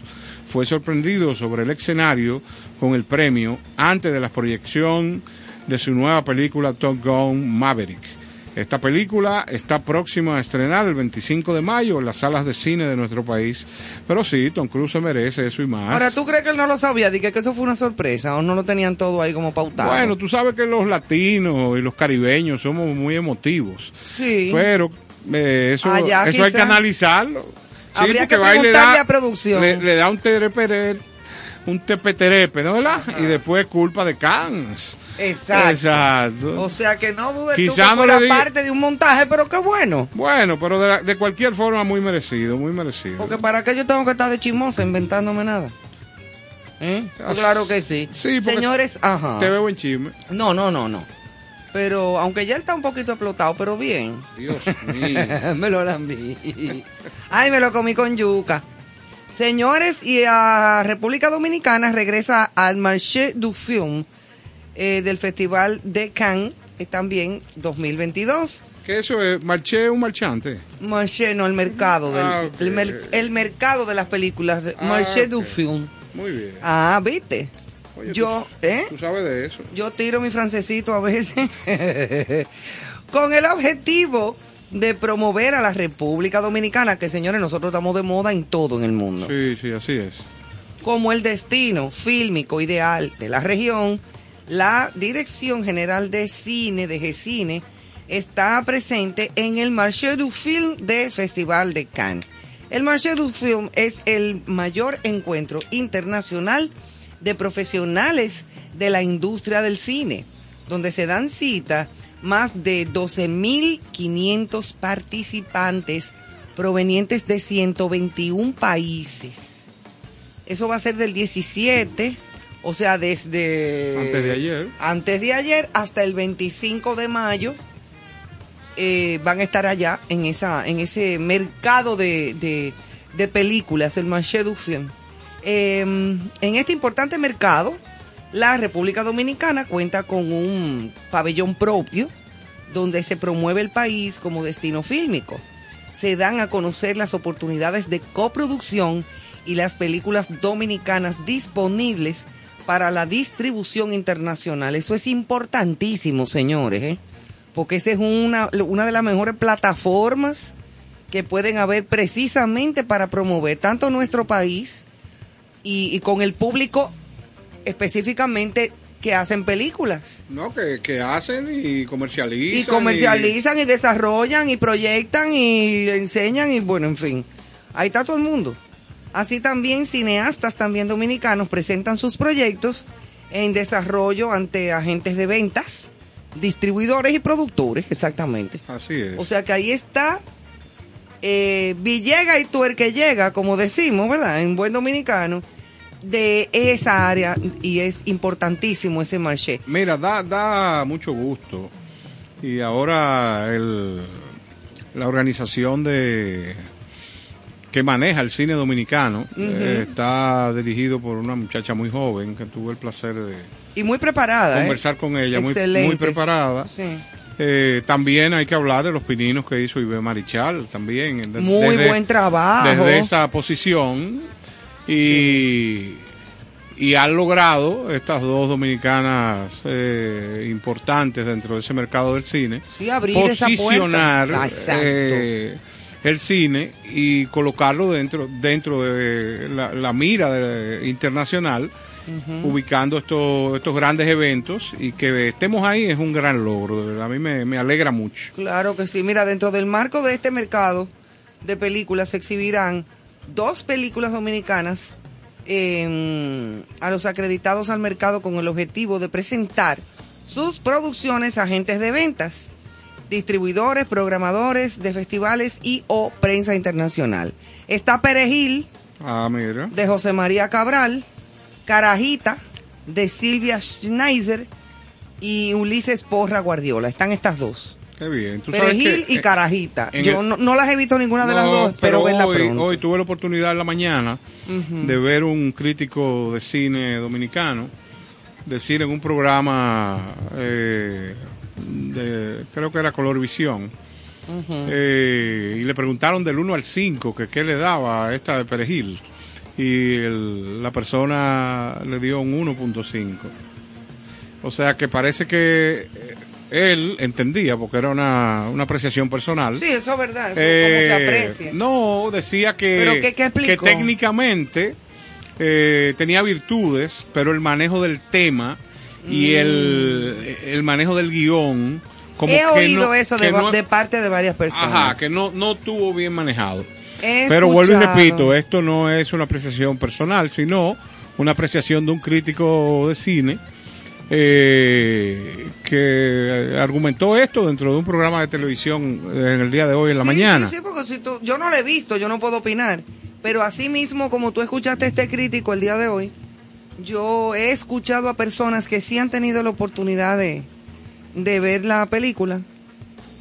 fue sorprendido sobre el escenario con el premio antes de la proyección de su nueva película Top Gun Maverick. Esta película está próxima a estrenar el 25 de mayo en las salas de cine de nuestro país, pero sí, Tom Cruise se merece eso y más. Ahora, ¿tú crees que él no lo sabía? Dije que eso fue una sorpresa o no lo tenían todo ahí como pautado. Bueno, tú sabes que los latinos y los caribeños somos muy emotivos. sí. Pero eh, eso, Allá eso hay que analizarlo. Sí, Habría que va y le da- a producción. Le, le da un tereperet un tepeterepe, ¿no verdad? Y después culpa de Cans. Exacto. Exacto. O sea que no dudes tú Quizá que no fuera diga- parte de un montaje, pero qué bueno. Bueno, pero de, la- de cualquier forma muy merecido, muy merecido. Porque para qué yo tengo que estar de chismosa inventándome nada. ¿Eh? Pues claro que sí. Sí, Señores, ajá. Te veo en chisme. No, no, no, no. Pero aunque ya él está un poquito explotado, pero bien. Dios mío. me lo lambí. Ay, me lo comí con yuca. Señores, y a República Dominicana regresa al Marché du Film eh, del Festival de Cannes, eh, también 2022. ¿Qué eso es? ¿Marché un marchante? Marché, no, el mercado. Del, Ah, el, mer- el mercado de las películas. Ah, Marché du Film. Muy bien. Ah, ¿viste? Oye, yo, ¿eh? Tú sabes de eso. Yo tiro mi francesito a veces con el objetivo de promover a la República Dominicana, que señores, nosotros estamos de moda en todo en el mundo, Sí, sí, así es. como el destino fílmico ideal de la región, la Dirección General de Cine, de GCine, está presente en el Marché du Film del Festival de Cannes. El Marché du Film es el mayor encuentro internacional de profesionales de la industria del cine, donde se dan cita más de 12.500 participantes provenientes de 121 países. Eso va a ser del 17, o sea, desde... Antes de ayer. Antes de ayer hasta el 25 de mayo eh, van a estar allá en esa en ese mercado de, de, de películas, el Marché du Film. Eh, en este importante mercado, la República Dominicana cuenta con un pabellón propio donde se promueve el país como destino fílmico. Se dan a conocer las oportunidades de coproducción y las películas dominicanas disponibles para la distribución internacional. Eso es importantísimo, señores, ¿eh? porque esa es una, una de las mejores plataformas que pueden haber precisamente para promover tanto nuestro país y, y con el público específicamente que hacen películas. No, que, que hacen y comercializan. Y comercializan y desarrollan y proyectan y enseñan y bueno, en fin. Ahí está todo el mundo. Así también cineastas también dominicanos presentan sus proyectos en desarrollo ante agentes de ventas, distribuidores y productores, exactamente. Así es. O sea que ahí está eh, Villega y tú el que llega, como decimos, ¿verdad? En buen dominicano, de esa área y es importantísimo ese marché. Mira, da, da mucho gusto. Y ahora el, la organización de que maneja el cine dominicano eh, está dirigido por una muchacha muy joven que tuve el placer de Y muy preparada. ¿eh? conversar con ella, muy, Excelente. muy preparada. Sí. Eh, también hay que hablar de los pininos que hizo Ibe Marichal, también. de- Muy desde- buen trabajo. Desde esa posición. Y, y han logrado estas dos dominicanas eh, importantes dentro de ese mercado del cine Sí, abrir esa puerta. posicionar eh, el cine y colocarlo dentro dentro de la, la mira de- internacional ubicando estos estos grandes eventos y que estemos ahí es un gran logro de verdad a mí me, me alegra mucho Claro que sí. Mira, dentro del marco de este mercado de películas se exhibirán dos películas dominicanas eh, a los acreditados al mercado con el objetivo de presentar sus producciones a agentes de ventas, distribuidores, programadores de festivales y o prensa internacional. Está Perejil ah mira de José María Cabral, Carajita de Silvia Schneider y Ulises Porra Guardiola. Están estas dos. qué bien Tú sabes Perejil que, y eh, Carajita. Yo el- no, no las he visto ninguna de las dos, pero, verla hoy, pronto. hoy tuve la oportunidad en la mañana de ver un crítico de cine dominicano decir en un programa eh, de, creo que era Color Visión eh, y le preguntaron del 1 al 5 que qué le daba a esta de Perejil y el- la persona le dio un 1.5 o sea que parece que eh, él entendía porque era una, una apreciación personal Sí, eso es verdad, eso eh, como se aprecia. No, decía que, ¿Pero qué- qué explicó? que técnicamente eh, tenía virtudes, pero el manejo del tema y el, el manejo del guion, como Mm. He que oído no- eso que de, no- de parte de varias personas. Ajá, que no, no tuvo bien manejado. Pero vuelvo y repito, esto no es una apreciación personal, sino una apreciación de un crítico de cine eh, que argumentó esto dentro de un programa de televisión en el día de hoy en la Sí, mañana. Sí, sí, porque si tú- yo no lo he visto, yo no puedo opinar. Pero así mismo, como tú escuchaste a este crítico el día de hoy, yo he escuchado a personas que sí han tenido la oportunidad de, de ver la película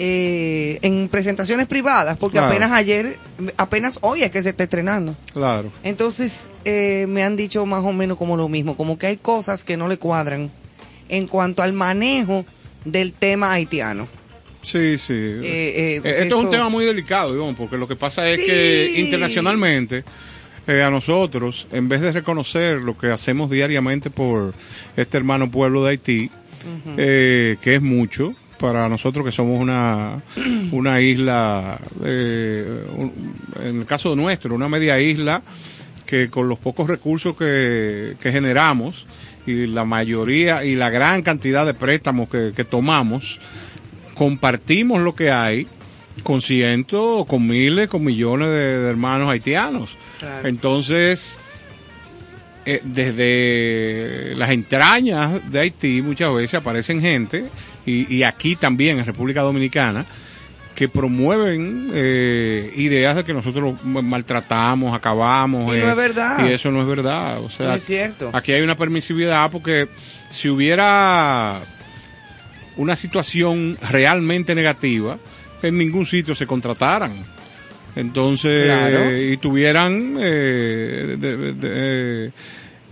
eh, en presentaciones privadas, porque Claro. apenas ayer, apenas hoy es que se está estrenando. Claro. Entonces, eh, me han dicho más o menos como lo mismo, como que hay cosas que no le cuadran en cuanto al manejo del tema haitiano. Sí, sí. Eh, eh, Eh, Esto es un tema muy delicado, Ivonne, porque lo que pasa es que internacionalmente eh, a nosotros, en vez de reconocer lo que hacemos diariamente por este hermano pueblo de Haití, eh, que es mucho para nosotros que somos una, una isla, eh, un- en el caso nuestro, una media isla que con los pocos recursos que, que generamos y la mayoría y la gran cantidad de préstamos que, que tomamos, compartimos lo que hay con cientos, con miles, con millones de, de hermanos haitianos. Claro. Entonces, eh, desde las entrañas de Haití muchas veces aparecen gente, y, y aquí también en República Dominicana, que promueven eh, ideas de que nosotros maltratamos, acabamos. Y no eh, es verdad. Y eso no es verdad. O sea, No es cierto. aquí hay una permisividad porque si hubiera una situación realmente negativa, en ningún sitio se contrataran. Entonces, Claro. y tuvieran... eh, de- de- de-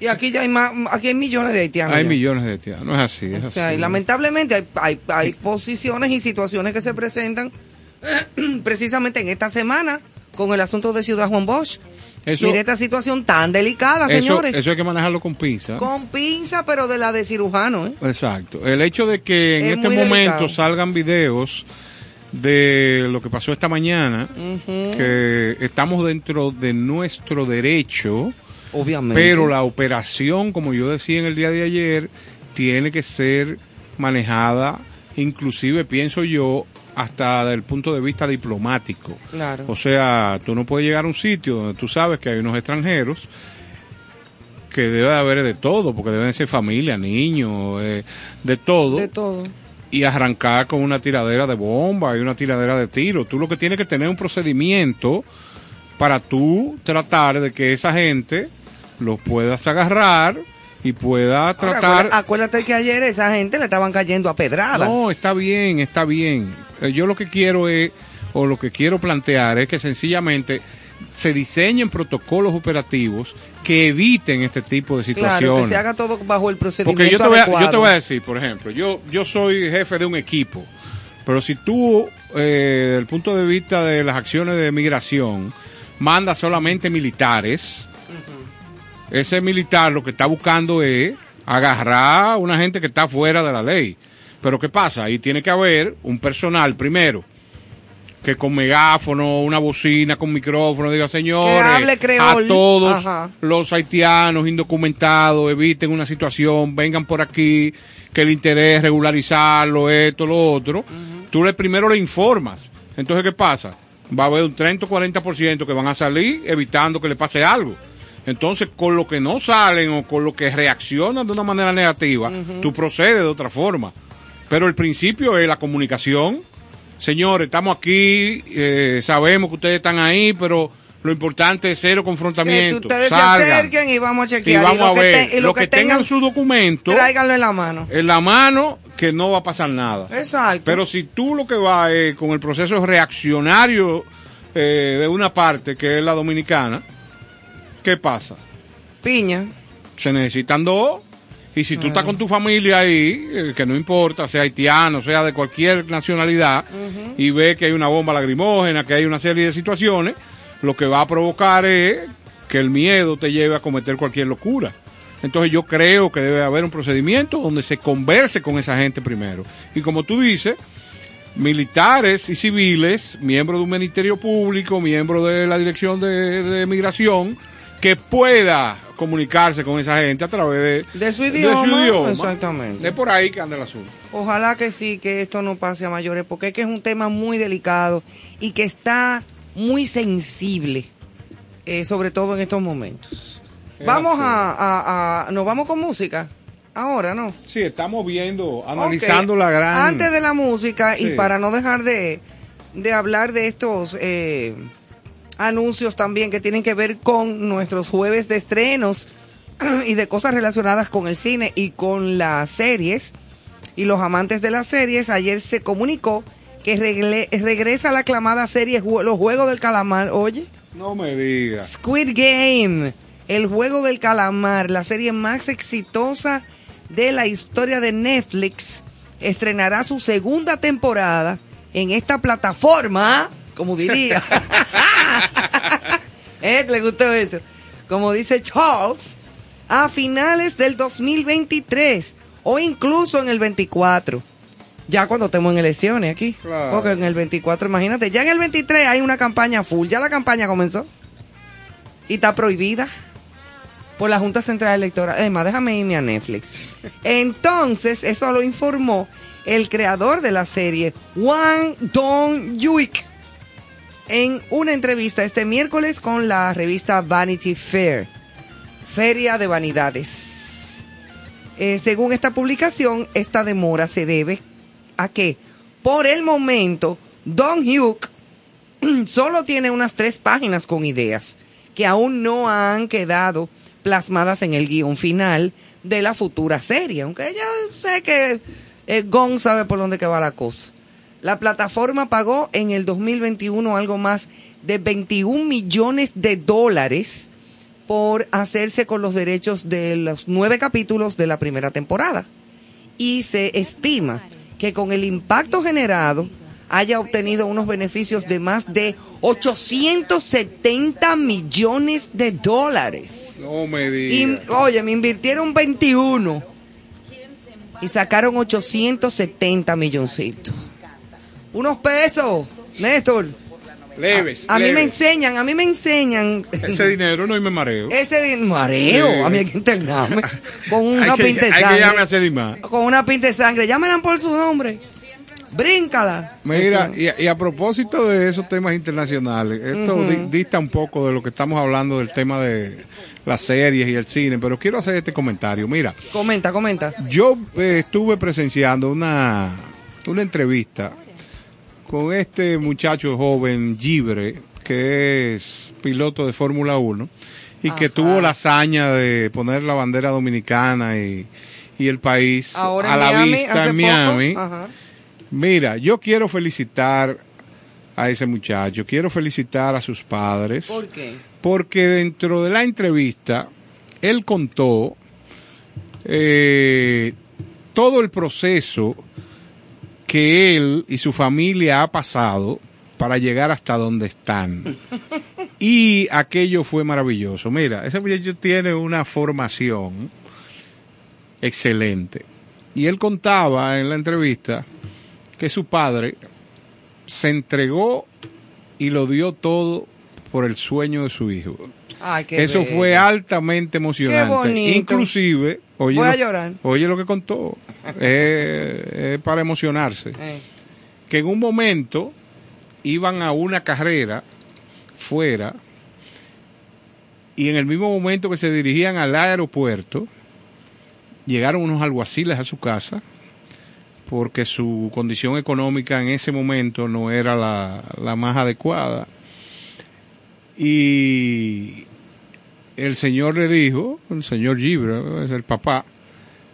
Y aquí ya hay más, aquí hay millones de haitianos. hay ya. millones de haitianos, no es así. es O sea, así. y lamentablemente hay, hay, hay posiciones y situaciones que se presentan precisamente en esta semana con el asunto de Ciudad Juan Bosch. Eso- Mire esta situación tan delicada, eso, señores. eso hay que manejarlo con pinza. Con pinza, pero de la de cirujano, ¿eh? Exacto. El hecho de que en Es este momento delicado. salgan videos de lo que pasó esta mañana, que estamos dentro de nuestro derecho, Obviamente. pero la operación, como yo decía en el día de ayer, tiene que ser manejada, inclusive pienso yo, hasta del punto de vista diplomático. Claro. O sea, tú no puedes llegar a un sitio donde tú sabes que hay unos extranjeros que debe haber de todo, porque deben ser familia, niños, eh, de todo, de todo. y arrancar con una tiradera de bomba y una tiradera de tiro. Tú lo que tienes que tener un procedimiento para tú tratar de que esa gente los puedas agarrar y pueda tratar... acuérdate, acuérdate que ayer esa gente le estaban cayendo a pedradas. No, está bien, está bien. Eh, Yo lo que quiero es, o lo que quiero plantear es que sencillamente se diseñen protocolos operativos que eviten este tipo de Claro, situaciones. que se haga todo bajo el procedimiento Porque yo te, voy a, yo te voy a decir, por ejemplo, yo, yo soy jefe de un equipo, pero si tú, eh, desde el punto de vista de las acciones de migración, mandas solamente militares, ese militar lo que está buscando es agarrar a una gente que está fuera de la ley. Pero ¿qué pasa? Ahí tiene que haber un personal primero que con megáfono, una bocina con micrófono diga, señores, hable a creol". todos Ajá. los haitianos indocumentados, eviten una situación, vengan por aquí, que el interés es regularizarlo, esto, lo otro. Tú le primero le informas. Entonces, ¿qué pasa? Va a haber un 30 o 40% que van a salir evitando que le pase algo. Entonces, con lo que no salen o con lo que reaccionan de una manera negativa, tú procedes de otra forma. Pero el principio es la comunicación. Señores, estamos aquí, eh, sabemos que ustedes están ahí, pero lo importante es cero Que confrontamiento. ustedes se Salgan. acerquen y vamos a Y chequear. vamos lo a que ver, y los que, tengan, su documento Tráiganlo en la mano. en la mano, que no va a pasar nada. Exacto. Pero si tú lo que vas es con el proceso reaccionario eh, de una parte, que es la dominicana, ¿qué pasa? Piña. Se necesitan dos. Y si tú estás con tu familia ahí, eh, que no importa, sea haitiano, sea de cualquier nacionalidad, y ve que hay una bomba lacrimógena, que hay una serie de situaciones, lo que va a provocar es que el miedo te lleve a cometer cualquier locura. Entonces yo creo que debe haber un procedimiento donde se converse con esa gente primero. Y como tú dices, militares y civiles, miembros de un ministerio público, miembros de la dirección de, de migración, que pueda comunicarse con esa gente a través de, De su idioma, idioma. exactamente. Es por ahí que anda el asunto. Ojalá que sí, que esto no pase a mayores, porque es que es un tema muy delicado y que está muy sensible, eh, sobre todo en estos momentos. Vamos a, a- a- Nos vamos con música. Ahora, ¿no? Sí, estamos viendo, analizando la gran... Antes de la música, y para no dejar de, de hablar de estos eh, anuncios también que tienen que ver con nuestros jueves de estrenos y de cosas relacionadas con el cine y con las series y los amantes de las series, ayer se comunicó que regle- regresa la aclamada serie Los Juegos del Calamar. Oye. No me digas. Squid Game, el juego del calamar, la serie más exitosa de la historia de Netflix, estrenará su segunda temporada en esta plataforma, como diría. ¿Eh? ¿Le gustó eso? Como dice Charles, a finales del 2023 o incluso en el 24. Ya cuando estemos en elecciones aquí. Claro. Porque en el 24, imagínate, ya en el 23 hay una campaña full. Ya la campaña comenzó. Y está prohibida por la Junta Central Electoral. Además, déjame irme a Netflix. Entonces, eso lo informó el creador de la serie, Wang Dong-yuik, en una entrevista este miércoles con la revista Vanity Fair, Feria de Vanidades. Eh, según esta publicación, esta demora se debe a que, por el momento, Dong Hyuk solo tiene unas tres páginas con ideas que aún no han quedado plasmadas en el guion final de la futura serie, aunque ya sé que eh, Gong sabe por dónde va la cosa. La plataforma pagó en el 2021 algo más de 21 millones de dólares por hacerse con los derechos de los nueve capítulos de la primera temporada. Y se estima que con el impacto generado haya obtenido unos beneficios de más de 870 millones de dólares. No me Y, digas. oye, me invirtieron 21 y sacaron 870 milloncitos. Unos pesos, Néstor. Leves, A mí me enseñan, a mí me enseñan. Ese dinero no y me mareo. Ese de mareo, a mí hay que internarme con una que, pinta de hay que sangre. a Sedimar. Con una pinta de sangre. Llámenla por su nombre. Bríncala. Mira, y, a- y a propósito de esos temas internacionales, esto di- dista un poco de lo que estamos hablando del tema de las series y el cine, pero quiero hacer este comentario. Mira, Comenta, comenta. yo eh, estuve presenciando una, una entrevista con este muchacho joven, Gibre, que es piloto de Fórmula 1 y que tuvo la hazaña de poner la bandera dominicana y, y el país Ahora a la Miami, vista en Miami. Mira, yo quiero felicitar a ese muchacho, quiero felicitar a sus padres, ¿Por qué? porque dentro de la entrevista él contó eh, todo el proceso que él y su familia ha pasado para llegar hasta donde están. Y aquello fue maravilloso. Mira, ese muchacho tiene una formación excelente. Y él contaba en la entrevista que su padre se entregó y lo dio todo por el sueño de su hijo. Ay, qué Eso bello. fue altamente emocionante. Inclusive, oye, Voy a lo- llorar. oye lo que contó, Eh, es para emocionarse. Eh. Que en un momento iban a una carrera fuera y en el mismo momento que se dirigían al aeropuerto, llegaron unos alguaciles a su casa porque su condición económica en ese momento no era la, la más adecuada. Y el señor le dijo, el señor Gibra, es el papá,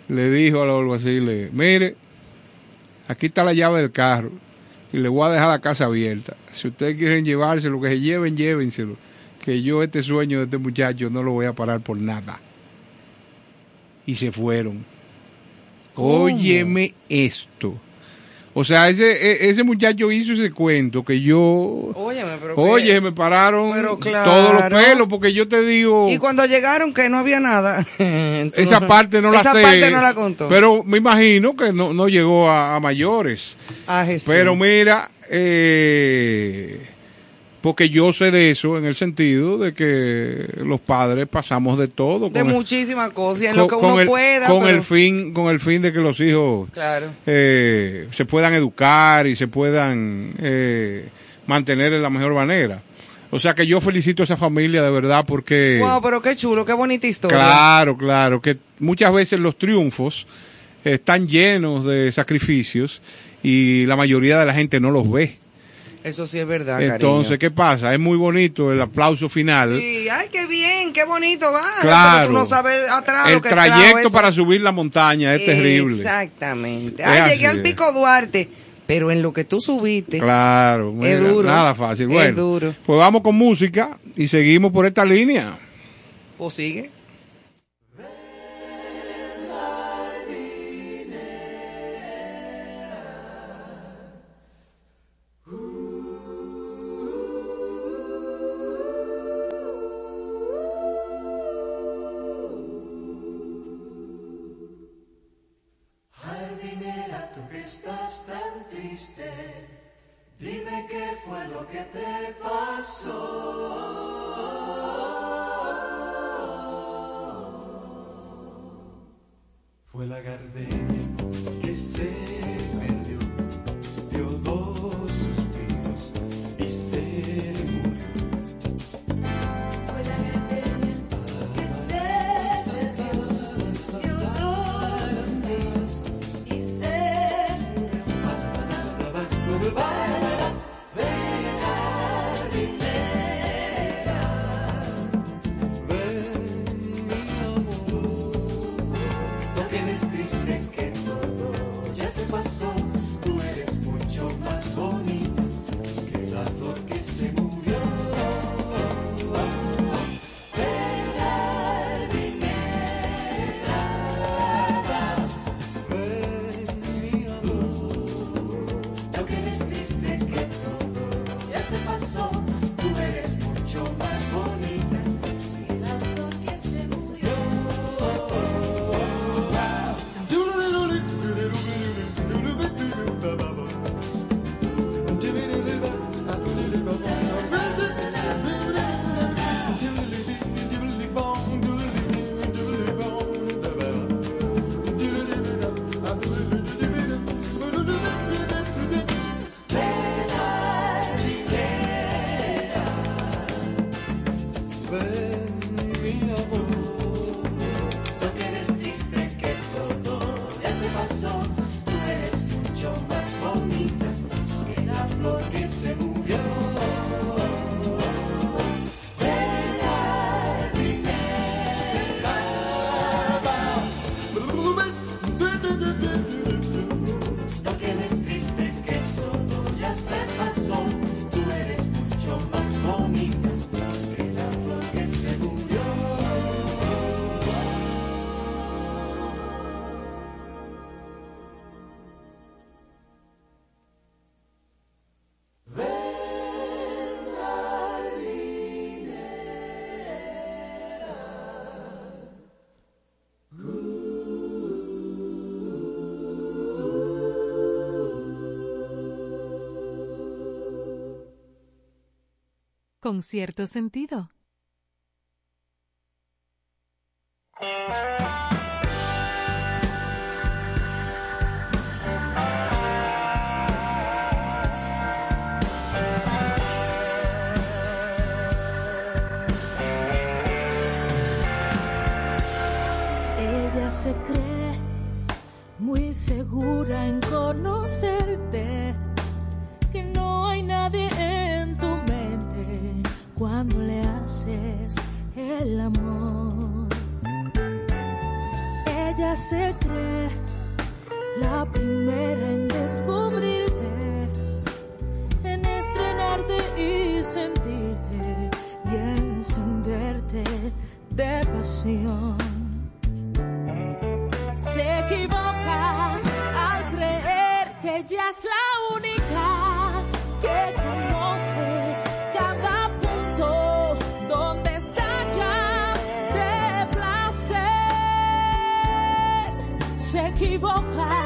le dijo a los alguaciles, mire, aquí está la llave del carro y le voy a dejar la casa abierta. Si ustedes quieren llevárselo, que se lleven, llévenselo. Que yo este sueño de este muchacho no lo voy a parar por nada. Y se fueron. ¿Cómo? Óyeme esto. O sea, ese, e- ese muchacho hizo ese cuento que yo... Óyeme, pero Oye, me pararon Pero todos los claro. pelos porque yo te digo... Y cuando llegaron que no había nada. Tú Esa parte no la Esa sé. parte no la contó. Pero me imagino que no, no llegó a, a mayores. Ah, Jesús. Pero mira, eh, porque yo sé de eso en el sentido de que los padres pasamos de todo. De muchísimas cosas, en lo que uno pueda. Con, el fin, con el fin de que los hijos eh, se puedan educar y se puedan eh, mantener de la mejor manera. O sea que yo felicito a esa familia de verdad porque... Wow, pero qué chulo, qué bonita historia. Claro, claro, que muchas veces los triunfos están llenos de sacrificios y la mayoría de la gente no los ve. Eso sí es verdad. Entonces, ¿qué pasa? Es muy bonito el aplauso final. Sí, ay, qué bien, qué bonito va. Claro. Pero tú no sabes atrás el trayecto para subir la montaña es terrible. Exactamente. Ay, llegué al Pico Duarte. Pero en lo que tú subiste. Claro, mira, es duro. Nada fácil. Bueno, es duro. Pues vamos con música y seguimos por esta línea. Pues sigue. con cierto sentido. 你快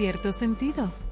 me choqué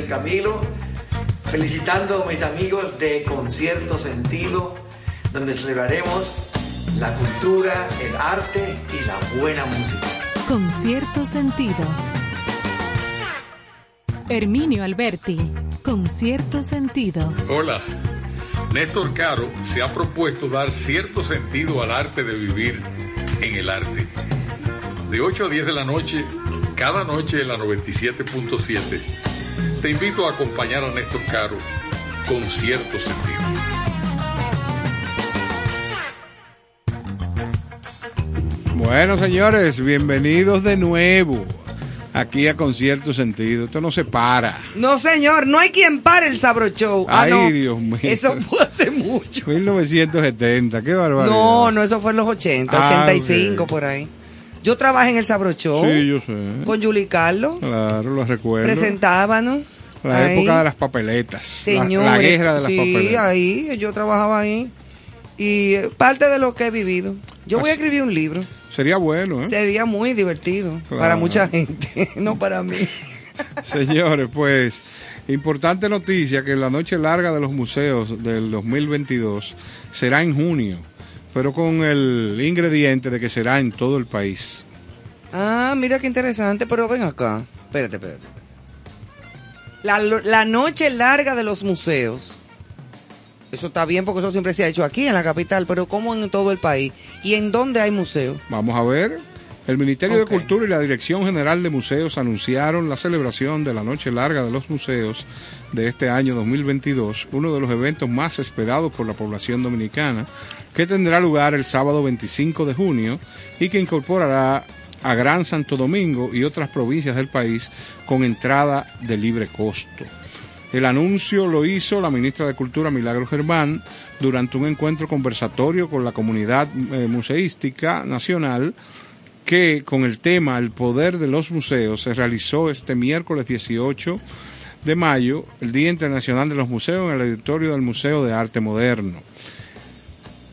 Camilo, felicitando a mis amigos de Concierto Sentido, donde celebraremos la cultura, el arte y la buena música. Con cierto sentido. Herminio Alberti, con cierto sentido. Hola, Néstor Caro se ha propuesto dar cierto sentido al arte de vivir en el arte. De 8 a 10 de la noche, cada noche en la 97.7, te invito a acompañar a Néstor Caro con cierto sentido. Bueno, señores, bienvenidos de nuevo aquí a Concierto Sentido. Esto no se para. No, señor, no hay quien pare el Sabro Show. Ah, Ay, no. Dios mío. Eso fue hace mucho. 1970, qué barbaridad. No, no, eso fue en los 80, Ah, 85 ok. por ahí. Yo trabajé en el Sabro Show Sí, yo sé. con Julie Carlos. Claro, lo recuerdo. Presentábamos. La ahí. época de las papeletas. Señores, La, guerra de las sí, papeletas. ahí, yo trabajaba ahí. Y parte de lo que he vivido. Yo voy a escribir un libro. Sería bueno, ¿eh? Sería muy divertido Claro. para mucha gente, no para mí. Señores, pues, importante noticia que la noche larga de los museos del 2022 será en junio, pero con el ingrediente de que será en todo el país. Ah, mira qué interesante, pero ven acá. Espérate, espérate. La, la noche larga de los museos. Eso está bien porque eso siempre se ha hecho aquí en la capital, pero ¿cómo en todo el país? ¿Y en dónde hay museos? Vamos a ver. El Ministerio de Cultura y la Dirección General de Museos anunciaron la celebración de la Noche Larga de los Museos de este año 2022, uno de los eventos más esperados por la población dominicana, que tendrá lugar el sábado 25 de junio y que incorporará a Gran Santo Domingo y otras provincias del país con entrada de libre costo. El anuncio lo hizo la ministra de Cultura Milagro Germán durante un encuentro conversatorio con la comunidad eh, museística nacional que con el tema El poder de los museos se realizó este miércoles 18 de mayo, el Día Internacional de los Museos, en el auditorio del Museo de Arte Moderno.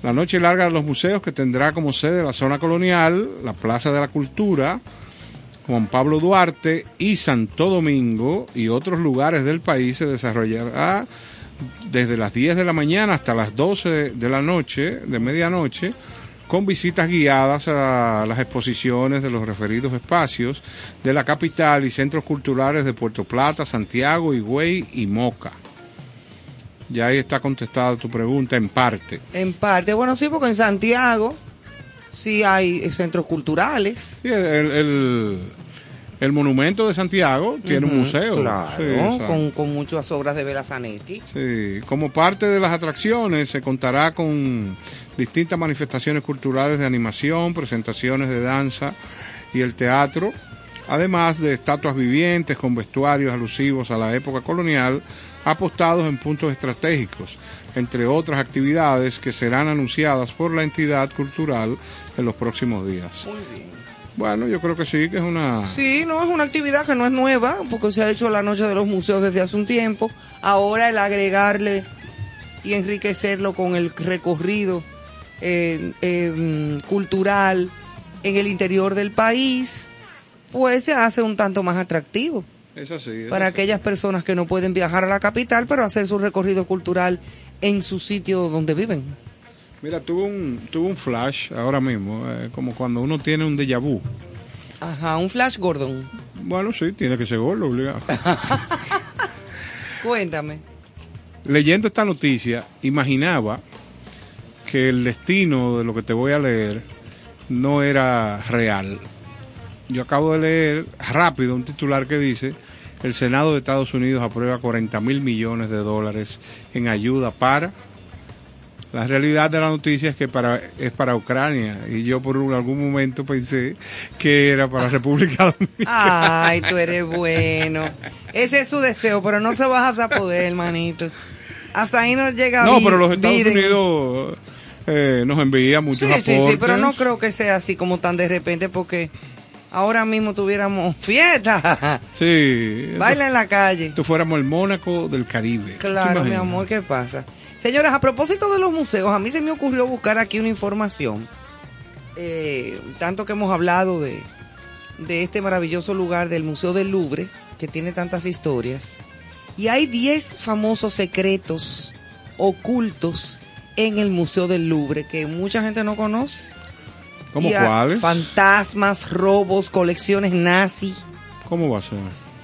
La noche larga de los museos que tendrá como sede la zona colonial, la Plaza de la Cultura, Juan Pablo Duarte y Santo Domingo y otros lugares del país se desarrollará desde las 10 de la mañana hasta las 12 de la noche, de medianoche, con visitas guiadas a las exposiciones de los referidos espacios de la capital y centros culturales de Puerto Plata, Santiago, Higüey y Moca. Ya ahí está contestada tu pregunta en parte. En parte, bueno, sí, porque en Santiago sí hay eh, centros culturales. Sí, el, el- el monumento de Santiago tiene un museo. Claro, Sí, con, con muchas obras de Bela Zanetti. Sí, como parte de las atracciones se contará con distintas manifestaciones culturales de animación, presentaciones de danza y el teatro, además de estatuas vivientes con vestuarios alusivos a la época colonial, apostados en puntos estratégicos, entre otras actividades que serán anunciadas por la entidad cultural en los próximos días. Muy bien. Bueno, yo creo que sí, que es una... Sí, no es una actividad que no es nueva, porque se ha hecho la noche de los museos desde hace un tiempo. Ahora el agregarle y enriquecerlo con el recorrido eh, eh, mm, cultural en el interior del país, pues se hace un tanto más atractivo Es así. es para así. aquellas personas que no pueden viajar a la capital, pero hacer su recorrido cultural en su sitio donde viven. Mira, tuve un, tuve un flash ahora mismo, eh, como cuando uno tiene un déjà vu. Ajá, un flash Gordon. Bueno, sí, tiene que ser gordo, obligado. Cuéntame. Leyendo esta noticia, imaginaba que el destino de lo que te voy a leer no era real. Yo acabo de leer rápido un titular que dice, el Senado de Estados Unidos aprueba 40 mil millones de dólares en ayuda para... La realidad de la noticia es que para, es para Ucrania y yo por un- algún momento pensé que era para República Dominicana. Ay, tú eres bueno. Ese es su deseo, pero no se vas a poder, hermanito. Hasta ahí no llega No, pero los Estados Biden. Unidos eh, nos envía muchos Sí, sí, aportes. sí, pero no creo que sea así como tan de repente porque ahora mismo tuviéramos fiesta. Sí. Baila en la calle. Tú fuéramos el Mónaco del Caribe. ¿Te Claro, mi amor, ¿qué pasa? Señoras, a propósito de los museos, a mí se me ocurrió buscar aquí una información. Eh, tanto que hemos hablado de, de este maravilloso lugar del Museo del Louvre, que tiene tantas historias. Y hay 10 famosos secretos ocultos en el Museo del Louvre que mucha gente no conoce. ¿Cómo cuáles? Fantasmas, robos, colecciones nazi. ¿Cómo va a ser?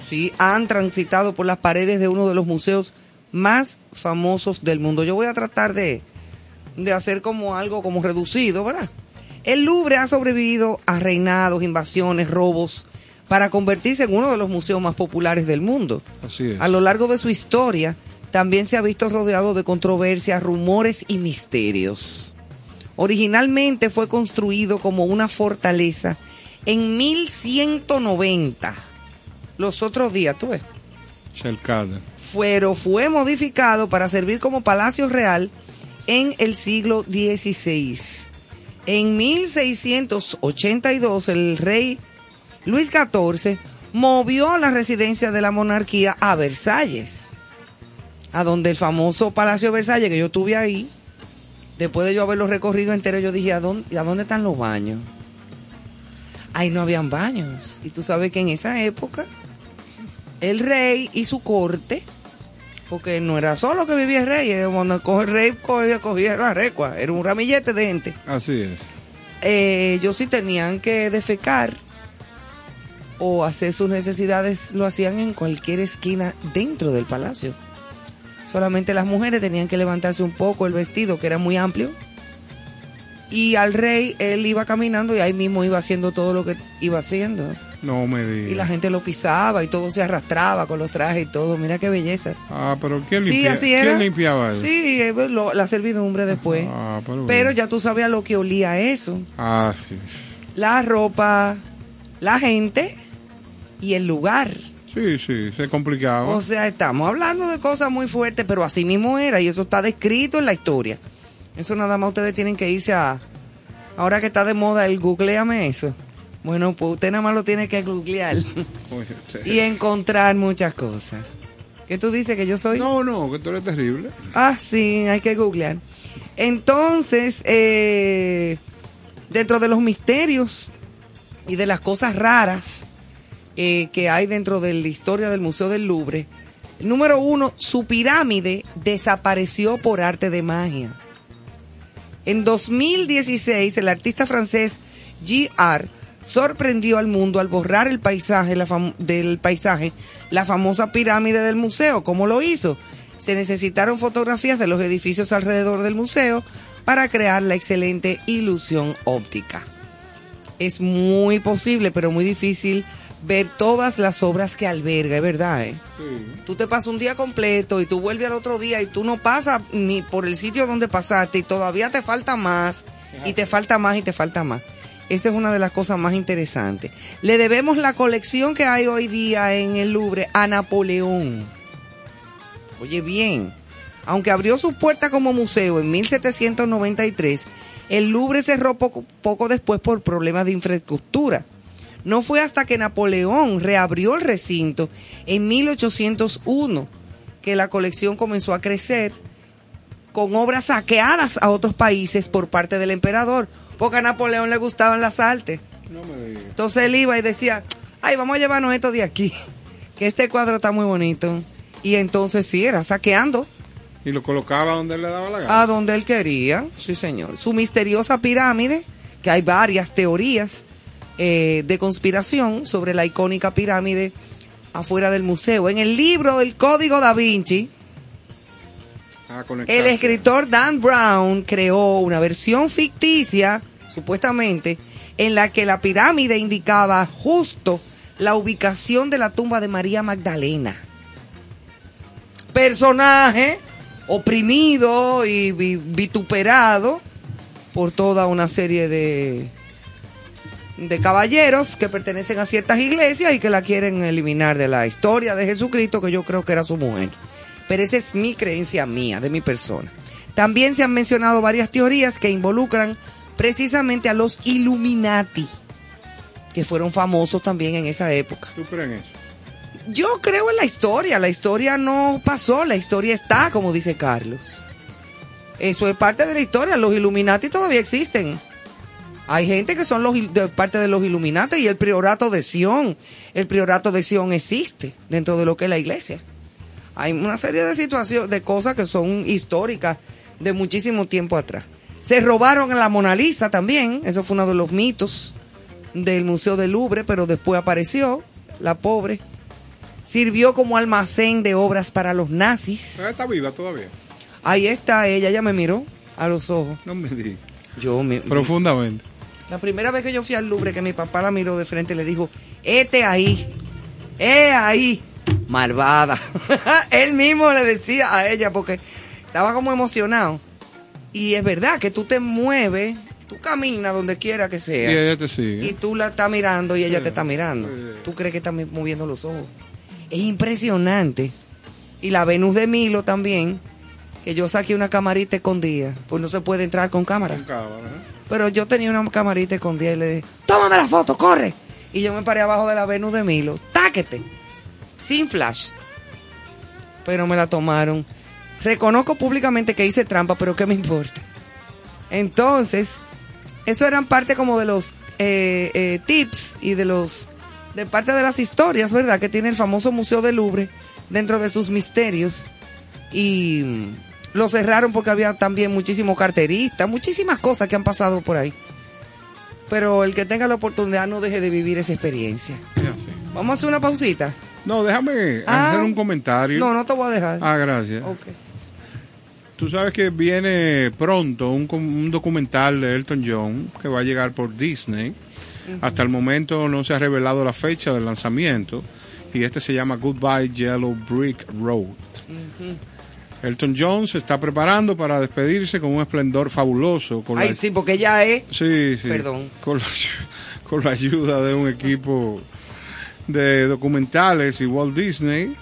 Sí, han transitado por las paredes de uno de los museos más famosos del mundo. Yo voy a tratar de, de hacer como algo como reducido, ¿verdad? El Louvre ha sobrevivido a reinados, invasiones, robos, para convertirse en uno de los museos más populares del mundo. Así es. A lo largo de su historia, también se ha visto rodeado de controversias, rumores y misterios. Originalmente fue construido como una fortaleza en 1190. Los otros días, tú ves. Cercada. Pero fue modificado para servir como palacio real en el siglo XVI. En 1682, el rey Luis XIV movió la residencia de la monarquía a Versalles, a donde el famoso Palacio de Versalles, que yo estuve ahí, después de yo haberlo recorrido entero, yo dije, ¿a dónde, ¿a dónde están los baños? Ahí no habían baños. Y tú sabes que en esa época, el rey y su corte, porque no era solo que vivía el rey, eh, cuando coge el rey cogía, cogía la recua, era un ramillete de gente. Así es. Eh, ellos sí tenían que defecar o hacer sus necesidades, lo hacían en cualquier esquina dentro del palacio. Solamente las mujeres tenían que levantarse un poco el vestido, que era muy amplio. Y al rey, él iba caminando y ahí mismo iba haciendo todo lo que iba haciendo. No me digas. Y la gente lo pisaba y todo se arrastraba con los trajes y todo. Mira qué belleza. Ah, pero ¿quién, Sí, limpia- así era. ¿quién limpiaba eso? Sí, eh, lo- la servidumbre después. Ah, pero, Pero ya tú sabías lo que olía eso. Ah, sí. La ropa, la gente y el lugar. Sí, sí, se complicaba. O sea, estamos hablando de cosas muy fuertes, pero así mismo era y eso está descrito en la historia. Eso nada más ustedes tienen que irse a... Ahora que está de moda el googleame eso. Bueno, pues usted nada más lo tiene que googlear y encontrar muchas cosas. ¿Qué tú dices que yo soy? No, no, que tú eres terrible. Ah, sí, hay que googlear. Entonces, eh, dentro de los misterios y de las cosas raras eh, que hay dentro de la historia del Museo del Louvre, número uno, su pirámide desapareció por arte de magia. En 2016, el artista francés G.R. sorprendió al mundo al borrar el paisaje del paisaje la famosa pirámide del museo. ¿Cómo lo hizo? Se necesitaron fotografías de los edificios alrededor del museo para crear la excelente ilusión óptica. Es muy posible, pero muy difícil ver todas las obras que alberga, es verdad, ¿eh? Tú te pasas un día completo y tú vuelves al otro día y tú no pasas ni por el sitio donde pasaste y todavía te falta más y te falta más y te falta más. Esa es una de las cosas más interesantes. Le debemos la colección que hay hoy día en el Louvre a Napoleón. Oye bien, aunque abrió sus puertas como museo en 1793, el Louvre cerró poco, poco después por problemas de infraestructura. No fue hasta que Napoleón reabrió el recinto en 1801 que la colección comenzó a crecer con obras saqueadas a otros países por parte del emperador, porque a Napoleón le gustaban las artes. Entonces él iba y decía, ay, vamos a llevarnos esto de aquí, que este cuadro está muy bonito. Y entonces sí, era saqueando Y lo colocaba donde le daba la gana. a donde él quería, sí señor. Su misteriosa pirámide, que hay varias teorías eh, de conspiración sobre la icónica pirámide afuera del museo. En el libro del Código da Vinci, Ah, el escritor Dan Brown creó una versión ficticia, supuestamente, en la que la pirámide indicaba justo la ubicación de la tumba de María Magdalena. Personaje oprimido y vi- vituperado por toda una serie de, de caballeros que pertenecen a ciertas iglesias y que la quieren eliminar de la historia de Jesucristo, que yo creo que era su mujer. Pero esa es mi creencia mía, de mi persona. También se han mencionado varias teorías que involucran precisamente a los Illuminati, que fueron famosos también en esa época. ¿Tú crees en eso? Yo creo en la historia, la historia no pasó, la historia está, como dice Carlos. Eso es parte de la historia, los Illuminati todavía existen. Hay gente que son los, de parte de los Illuminati y el priorato de Sion. El priorato de Sion existe dentro de lo que es la iglesia. Hay una serie de situaciones, de cosas que son históricas de muchísimo tiempo atrás. Se robaron la Mona Lisa también, eso fue uno de los mitos del Museo del Louvre, pero después apareció, la pobre. Sirvió como almacén de obras para los nazis. Ella está viva todavía. Ahí está ella, ella me miró a los ojos. No me digas. Yo me, Profundamente. La primera vez que yo fui al Louvre, que mi papá la miró de frente, le dijo, este ahí, eh ahí, malvada. Él mismo le decía a ella, porque estaba como emocionado. Y es verdad que tú te mueves, tú caminas donde quiera que Y sea, ella te sigue. y tú la estás mirando y ella Sí, te está mirando. sí. Tú crees que está moviendo los ojos. Es impresionante. Y la Venus de Milo también, que yo saqué una camarita escondida, pues no se puede entrar con cámara. Con cámara, ¿eh? Pero yo tenía una camarita escondida y le dije, tómame la foto, corre. Y yo me paré abajo de la Venus de Milo, táquete, sin flash. Pero me la tomaron. Reconozco públicamente que hice trampa, pero ¿qué me importa? Entonces, eso eran parte como de los eh, eh, tips y de los de parte de las historias, ¿verdad? Que tiene el famoso Museo del Louvre dentro de sus misterios. Y lo cerraron porque había también muchísimos carteristas, muchísimas cosas que han pasado por ahí. Pero el que tenga la oportunidad no deje de vivir esa experiencia. Sí. Vamos a hacer una pausita. No, déjame Ah. hacer un comentario. No, no te voy a dejar. Ah, gracias. Ok. Tú sabes que viene pronto un, documental de Elton John que va a llegar por Disney. Hasta el momento no se ha revelado la fecha del lanzamiento y este se llama Goodbye Yellow Brick Road. Elton John se está preparando para despedirse con un esplendor fabuloso. Con Ay, la- sí, porque ya es. Sí, sí. Perdón. Con la, ayu- con la ayuda de un equipo de documentales y Walt Disney.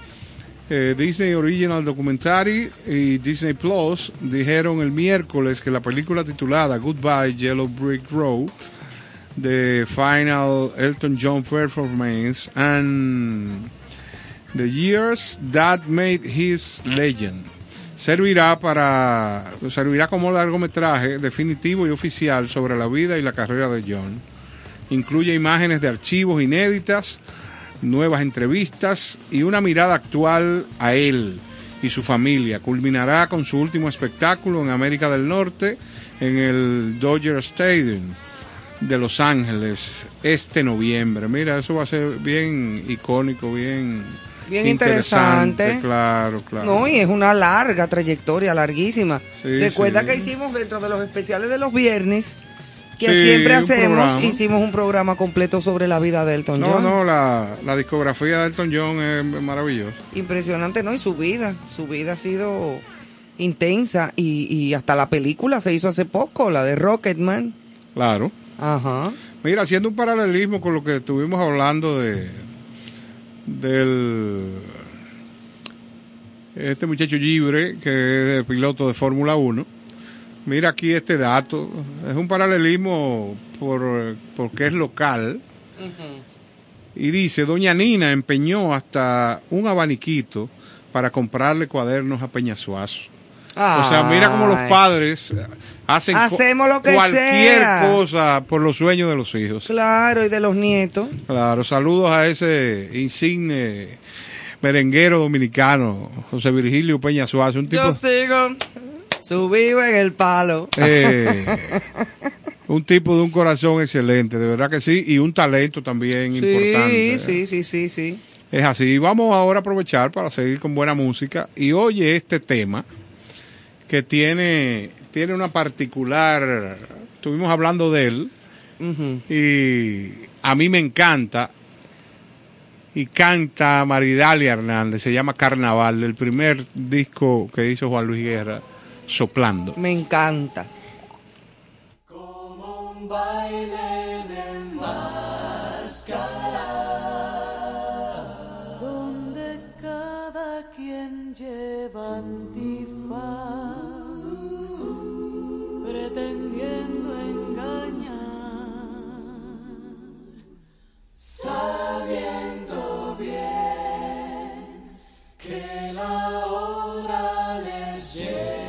eh, Disney Original Documentary y Disney Plus dijeron el miércoles que la película titulada Goodbye Yellow Brick Road The Final Elton John Performance and The Years That Made His Legend servirá para servirá como largometraje definitivo y oficial sobre la vida y la carrera de John. Incluye imágenes de archivos inéditas, nuevas entrevistas y una mirada actual a él y su familia. Culminará con su último espectáculo en América del Norte en el Dodger Stadium de Los Ángeles este noviembre. Mira, eso va a ser bien icónico, bien Bien interesante. Claro, claro. No, y es una larga trayectoria, larguísima. Sí, Recuerda sí. que hicimos dentro de los especiales de los viernes, que Sí, siempre hacemos, programa. hicimos un programa completo sobre la vida de Elton No, John. no, la, la discografía de Elton John es maravillosa. Impresionante, ¿no? Y su vida, su vida ha sido intensa y, y hasta la película se hizo hace poco, la de Rocketman. Claro. Ajá. Mira, haciendo un paralelismo con lo que estuvimos hablando de del este muchacho libre que es piloto de Fórmula 1. Mira aquí este dato, es un paralelismo por porque es local. Y dice, doña Nina empeñó hasta un abaniquito para comprarle cuadernos a Peñasuazo. O sea, mira cómo los padres hacen co- Hacemos lo que cualquier sea. cosa por los sueños de los hijos. Claro, y de los nietos. Claro, saludos a ese insigne merenguero dominicano, José Virgilio Peña Suárez, un tipo, Yo sigo subido en el palo. eh, un tipo de un corazón excelente, de verdad que sí, y un talento también sí, importante. sí, sí, sí, sí. Es así. Vamos ahora a aprovechar para seguir con buena música y oye este tema que tiene, tiene una particular, estuvimos hablando de él y a mí me encanta y canta Maridalia Hernández, se llama Carnaval, el primer disco que hizo Juan Luis Guerra, Soplando. Me encanta. un baile de máscara donde cada quien lleva pretendiendo engañar, sabiendo bien que la hora les llega.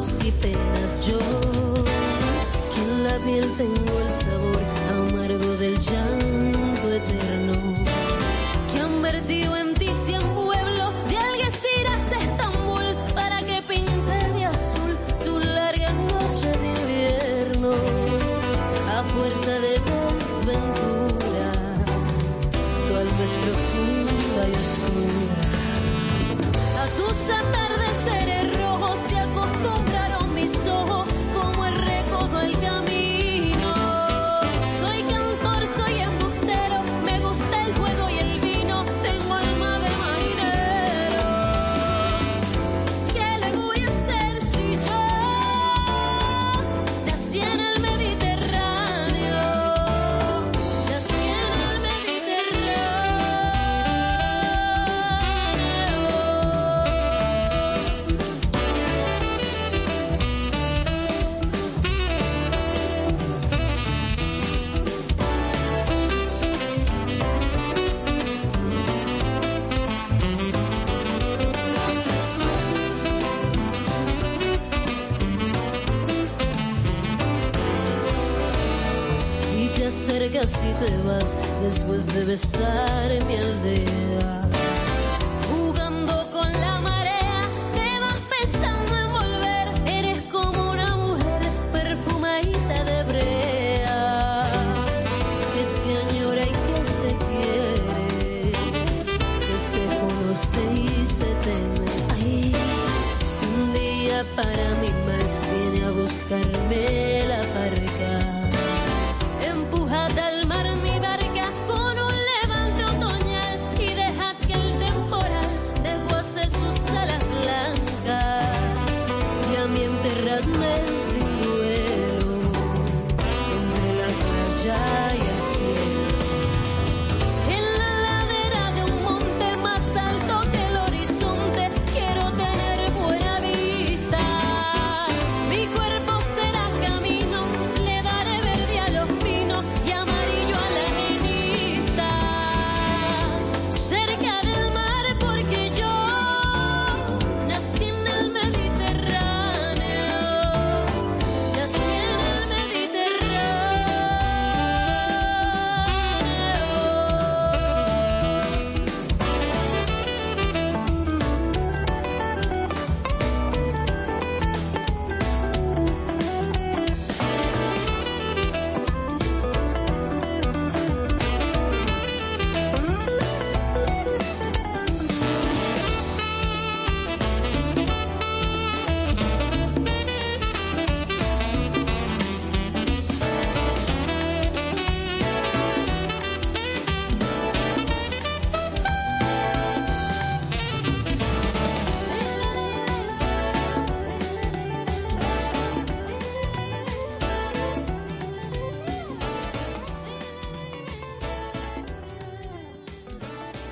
llantos y penas yo. Quien la piel tengo el sabor amargo del llanto.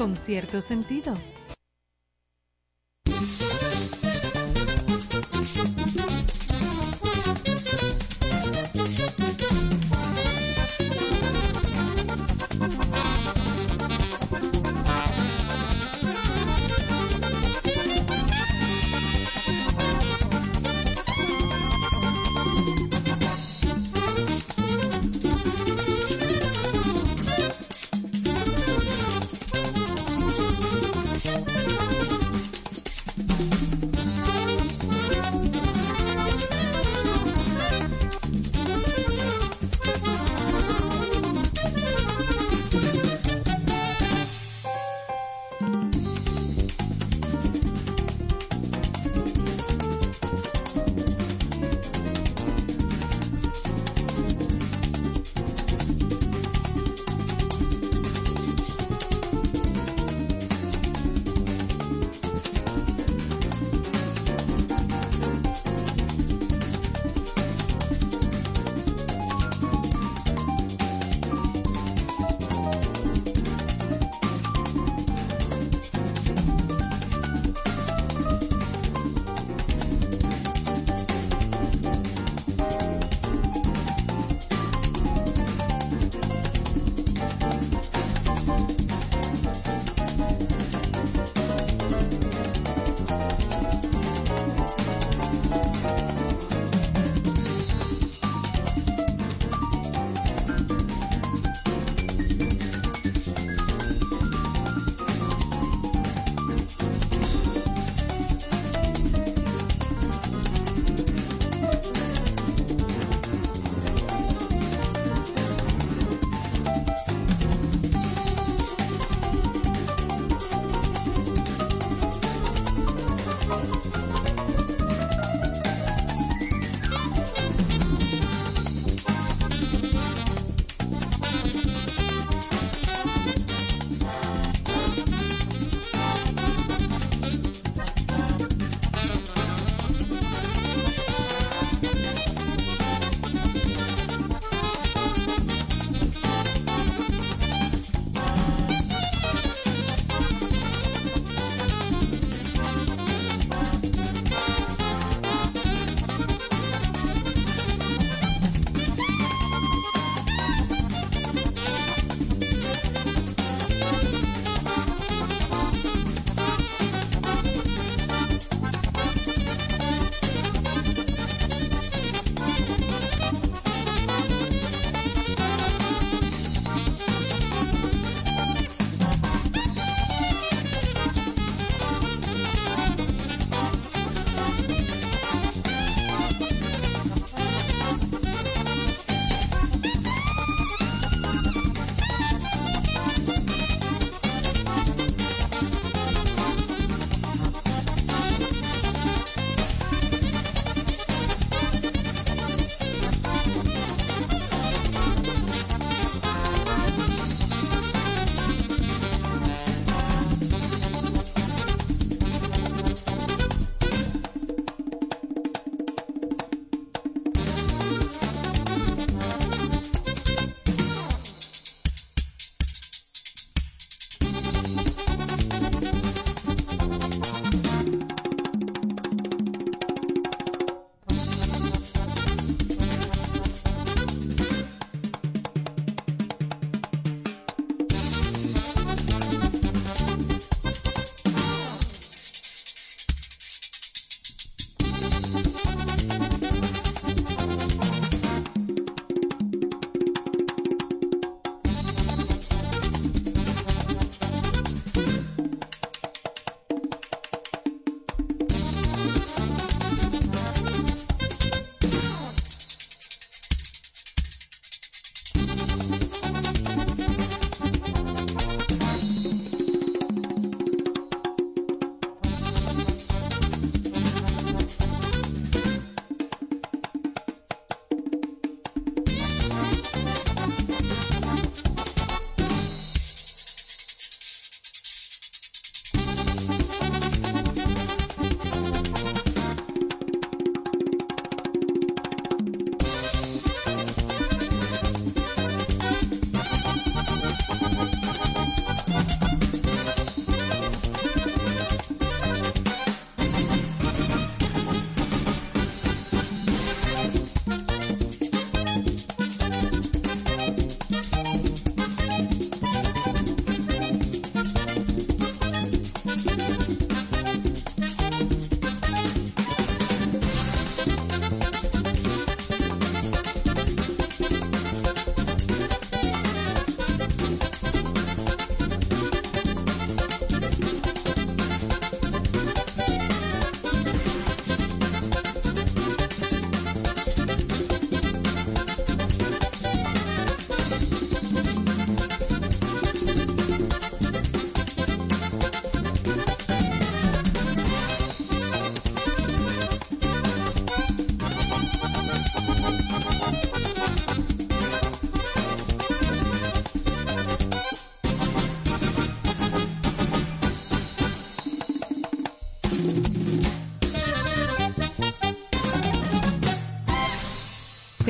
Con cierto sentido.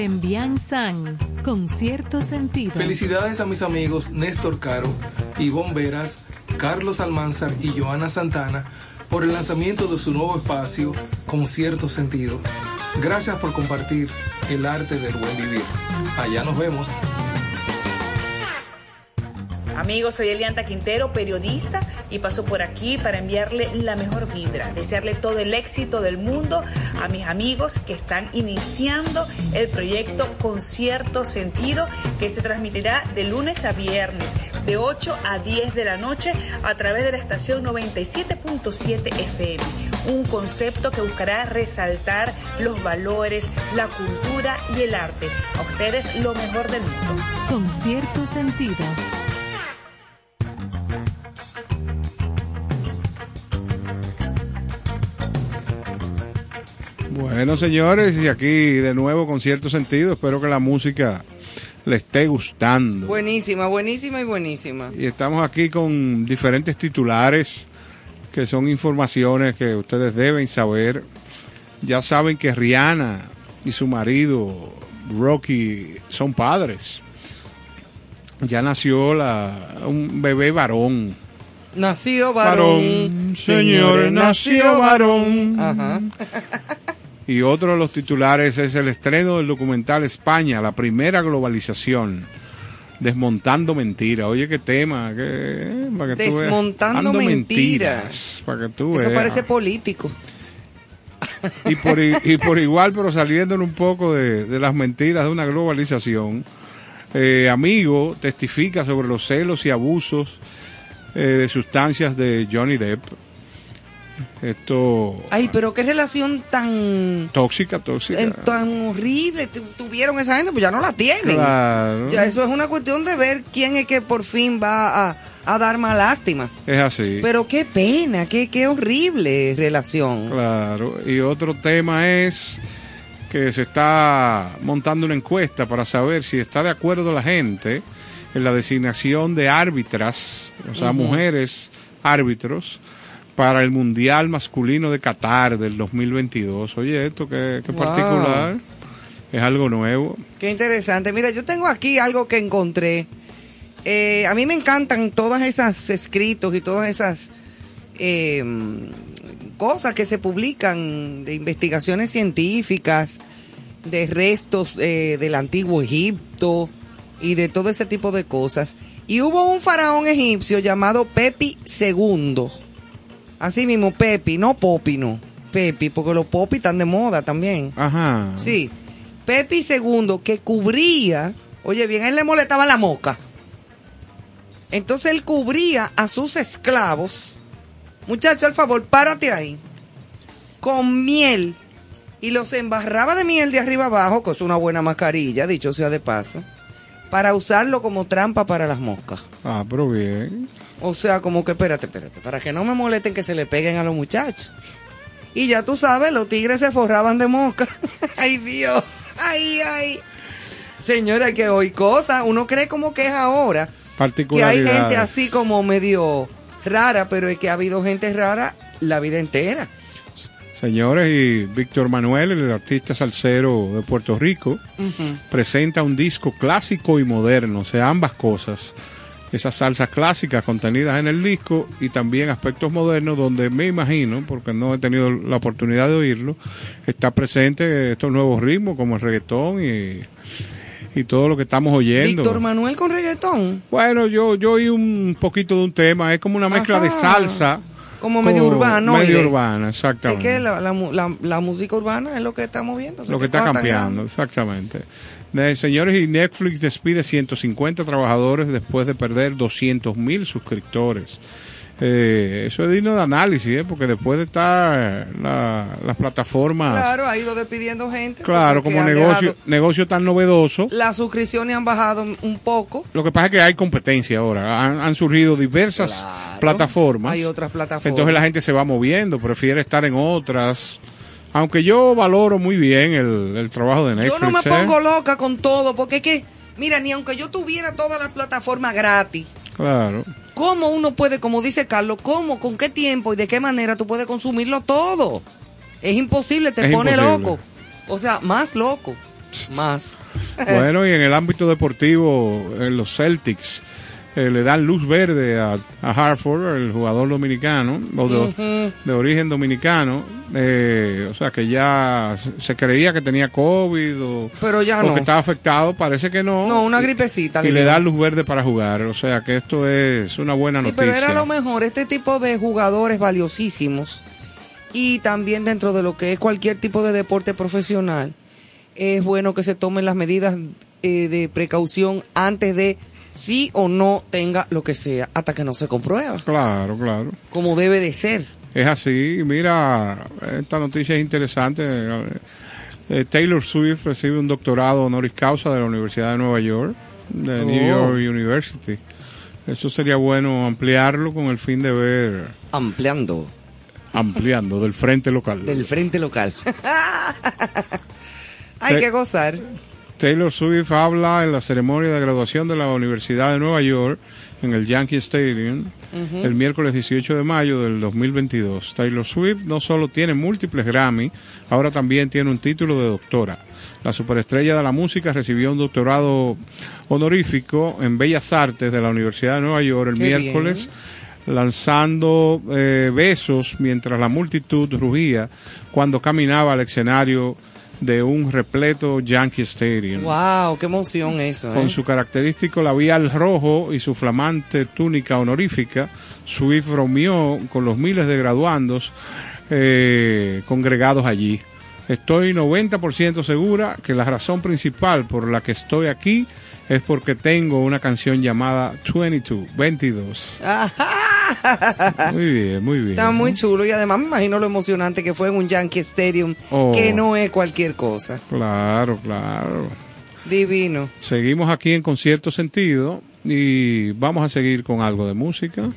Pembian San, con cierto sentido. Felicidades a mis amigos Néstor Caro, Ivonne Veras, Carlos Almanzar y Joana Santana por el lanzamiento de su nuevo espacio con cierto sentido. Gracias por compartir el arte del buen vivir. Allá nos vemos. Amigos, soy Elianta Quintero, periodista, y paso por aquí para enviarle la mejor vibra, desearle todo el éxito del mundo a mis amigos que están iniciando el proyecto Con cierto sentido, que se transmitirá de lunes a viernes, de 8 a 10 de la noche, a través de la estación 97.7 FM. Un concepto que buscará resaltar los valores, la cultura y el arte. A ustedes lo mejor del mundo. Con cierto sentido. Bueno, señores, y aquí de nuevo con cierto sentido, espero que la música le esté gustando. Buenísima, buenísima y buenísima. Y estamos aquí con diferentes titulares que son informaciones que ustedes deben saber. Ya saben que Rihanna y su marido Rocky son padres. Ya nació la, un bebé varón. Nació varón. Varón, señores, nació varón. Ajá. Y otro de los titulares es el estreno del documental España, la primera globalización. Desmontando mentiras. Oye, qué tema. qué- para que tú veas. Desmontando Ando mentiras. Para que tú Eso veas. parece político. y por, i- y por igual, pero saliendo un poco de, de las mentiras de una globalización, eh, Amigo testifica sobre los celos y abusos eh, de sustancias de Johnny Depp. Esto Ay, pero qué relación tan tóxica, tóxica. en- tan horrible tu- tuvieron esa gente, pues ya no la tienen. Claro. Ya eso es una cuestión de ver quién es que por fin va a, a dar más lástima. Es así. Pero qué pena, qué, qué horrible relación. Claro. Y otro tema es que se está montando una encuesta para saber si está de acuerdo la gente en la designación de árbitras, o sea, mujeres árbitros para el Mundial Masculino de Qatar del 2022. Oye, esto qué, qué Wow. particular. Es algo nuevo. Qué interesante. Mira, yo tengo aquí algo que encontré. Eh, a mí me encantan todas esas escritos y todas esas eh, cosas que se publican de investigaciones científicas, de restos eh, del antiguo Egipto y de todo ese tipo de cosas. Y hubo un faraón egipcio llamado Pepi II. Así mismo, Pepi, no Popi, no. Pepi, porque los Popi están de moda también. Ajá. Sí. Pepi II que cubría, oye bien, a él le molestaba la moca. Entonces él cubría a sus esclavos. Muchacho, al favor, párate ahí. Con miel. Y los embarraba de miel de arriba abajo, que es una buena mascarilla, dicho sea de paso, para usarlo como trampa para las moscas. Ah, pero bien. O sea, como que espérate, espérate, para que no me molesten que se le peguen a los muchachos. Y ya tú sabes, los tigres se forraban de mosca. ay, Dios. Ay, ay. Señora, que hoy cosas, uno cree como que es ahora, que hay gente así como medio rara, pero es que ha habido gente rara la vida entera. Señores, y Víctor Manuel, el artista salsero de Puerto Rico, presenta un disco clásico y moderno, o sea, ambas cosas. Esas salsas clásicas contenidas en el disco y también aspectos modernos donde me imagino, porque no he tenido la oportunidad de oírlo, está presente estos nuevos ritmos como el reggaetón y, y todo lo que estamos oyendo. Víctor Manuel con reggaetón. Bueno, yo, yo oí un poquito de un tema, es como una mezcla de salsa. Como medio con- urbano. Medio urbana, Es exactamente. que la, la la- la música urbana es lo que está moviendo. lo que está cambiando, exactamente. De- señores, y Netflix despide 150 trabajadores después de perder 200 mil suscriptores. Eh, eso es digno de análisis, ¿eh? porque después de estar la- las plataformas, claro, Claro, ha ido despidiendo gente. porque como negocio, negocio tan novedoso, Las suscripciones han bajado un poco. lo que pasa es que hay competencia ahora. Han, han surgido diversas plataformas. Hay otras plataformas. Entonces la gente se va moviendo, prefiere estar en otras. Aunque yo valoro muy bien el, el trabajo de Netflix. Yo no me ¿eh? pongo loca con todo, porque es que, mira, ni aunque yo tuviera todas las plataformas gratis, Claro. ¿Cómo uno puede, como dice Carlos, cómo, con qué tiempo y de qué manera tú puedes consumirlo todo? Es imposible, te Es pone imposible. loco. O sea, más loco. Más. Bueno, y en el ámbito deportivo, en los Celtics eh, le dan luz verde a, a Hartford, el jugador dominicano, o de, origen dominicano. eh, o sea, que ya se- creía que tenía COVID o, Pero ya o no. que estaba afectado. Parece que no. No, una gripecita. Y le dan luz verde para jugar. O sea, que esto es una buena Sí, noticia. pero era lo mejor. Este tipo de jugadores valiosísimos y también dentro de lo que es cualquier tipo de deporte profesional, es bueno que se tomen las medidas eh, de precaución antes de sí o no tenga lo que sea, hasta que no se comprueba, Claro, claro. como debe de ser. Es así, mira, esta noticia es interesante. Eh, Taylor Swift recibe un doctorado honoris causa de la Universidad de Nueva York, de Oh. New York University. Eso sería bueno ampliarlo con el fin de ver, Ampliando ampliando del frente local. del frente local. Hay que gozar. Taylor Swift habla en la ceremonia de graduación de la Universidad de Nueva York en el Yankee Stadium el miércoles 18 de mayo del 2022. Taylor Swift no solo tiene múltiples Grammy, ahora también tiene un título de doctora. La superestrella de la música recibió un doctorado honorífico en Bellas Artes de la Universidad de Nueva York el Qué miércoles, lanzando eh, besos mientras la multitud rugía cuando caminaba al escenario de un repleto Yankee Stadium. Wow, qué emoción eso. Con ¿eh? su característico labial rojo y su flamante túnica honorífica, Swift bromeó con los miles de graduandos eh, congregados allí. Estoy 90% segura que la razón principal por la que estoy aquí es porque tengo una canción llamada 22, 22. Muy bien, muy bien. Está muy chulo y además me imagino lo emocionante que fue en un Yankee Stadium, Oh. que no es cualquier cosa. Claro, claro. Divino. Seguimos aquí en Concierto Sentido y vamos a seguir con algo de música.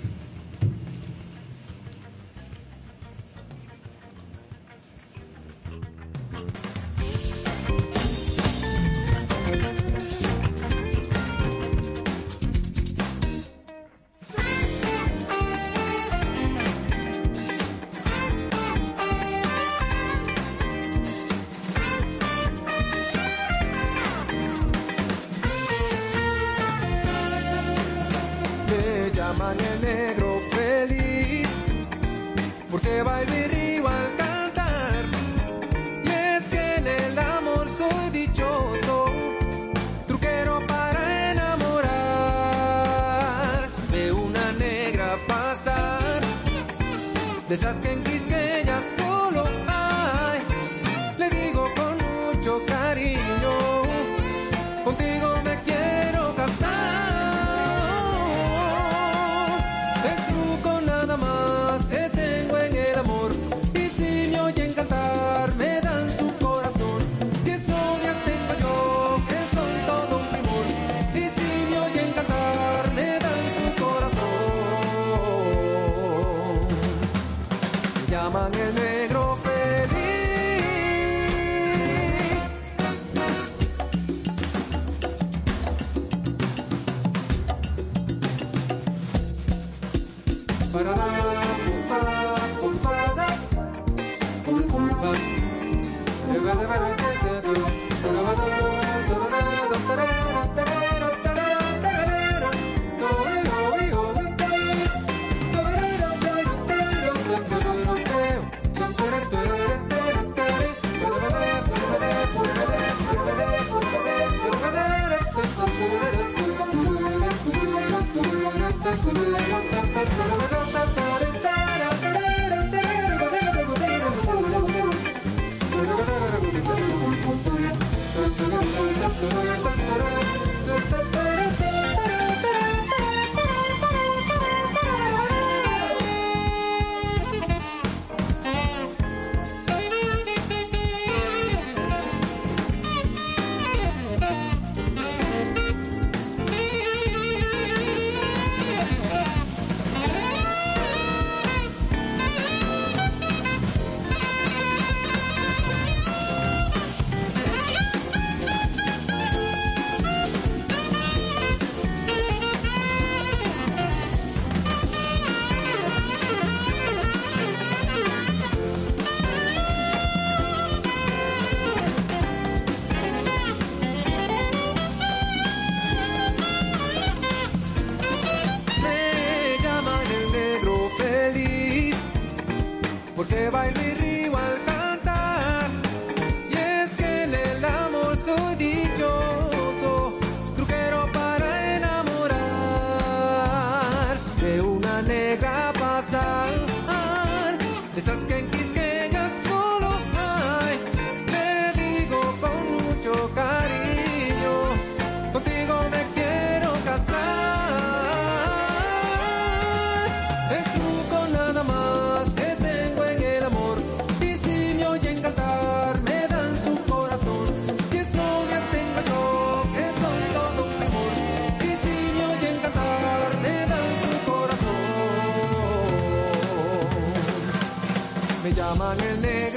Juan el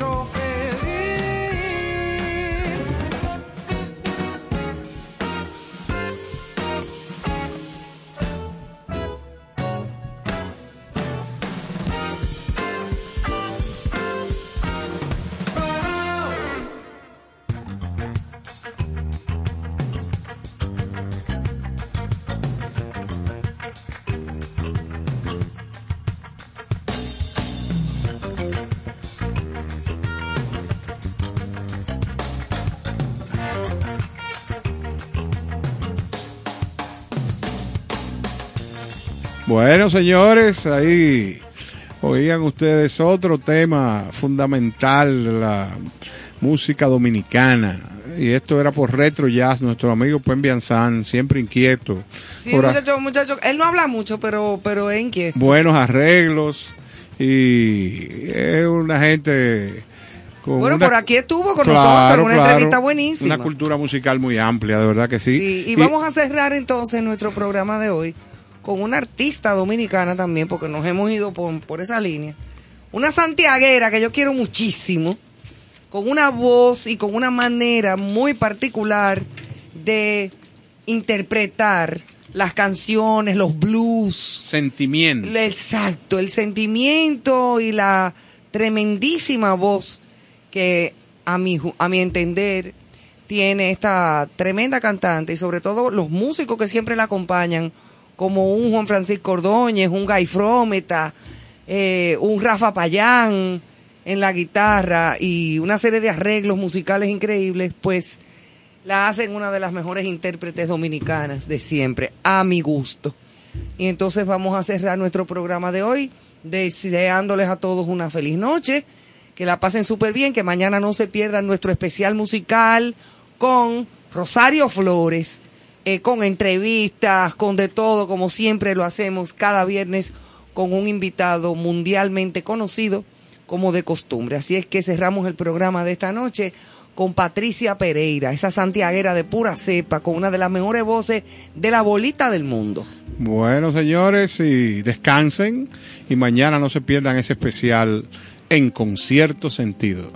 Bueno, señores, ahí oían ustedes otro tema fundamental la música dominicana. Y esto era por Retro Jazz, nuestro amigo Puen Bianzán, siempre inquieto. Sí, por muchacho, muchacho, él no habla mucho, pero, pero es inquieto. buenos arreglos y es una gente con Bueno, una- por aquí estuvo con Claro, nosotros una claro, entrevista buenísima. Una cultura musical muy amplia, de verdad que sí. Sí, y, vamos a cerrar entonces nuestro programa de hoy con una artista dominicana también, porque nos hemos ido por, por esa línea. Una santiaguera que yo quiero muchísimo, con una voz y con una manera muy particular de interpretar las canciones, los blues. Sentimiento. Exacto, el sentimiento y la tremendísima voz que a mi, a mi entender tiene esta tremenda cantante y sobre todo los músicos que siempre la acompañan, como un Juan Francisco Ordóñez, un Guy Frometa, eh, un Rafa Payán en la guitarra y una serie de arreglos musicales increíbles, pues la hacen una de las mejores intérpretes dominicanas de siempre, a mi gusto. Y entonces vamos a cerrar nuestro programa de hoy deseándoles a todos una feliz noche, que la pasen súper bien, que mañana no se pierdan nuestro especial musical con Rosario Flores, eh, con entrevistas, con de todo, como siempre lo hacemos cada viernes con un invitado mundialmente conocido como de costumbre. Así es que cerramos el programa de esta noche con Patricia Pereira, esa santiaguera de pura cepa, con una de las mejores voces de la bolita del mundo. Bueno, señores, y descansen y mañana no se pierdan ese especial en concierto sentido.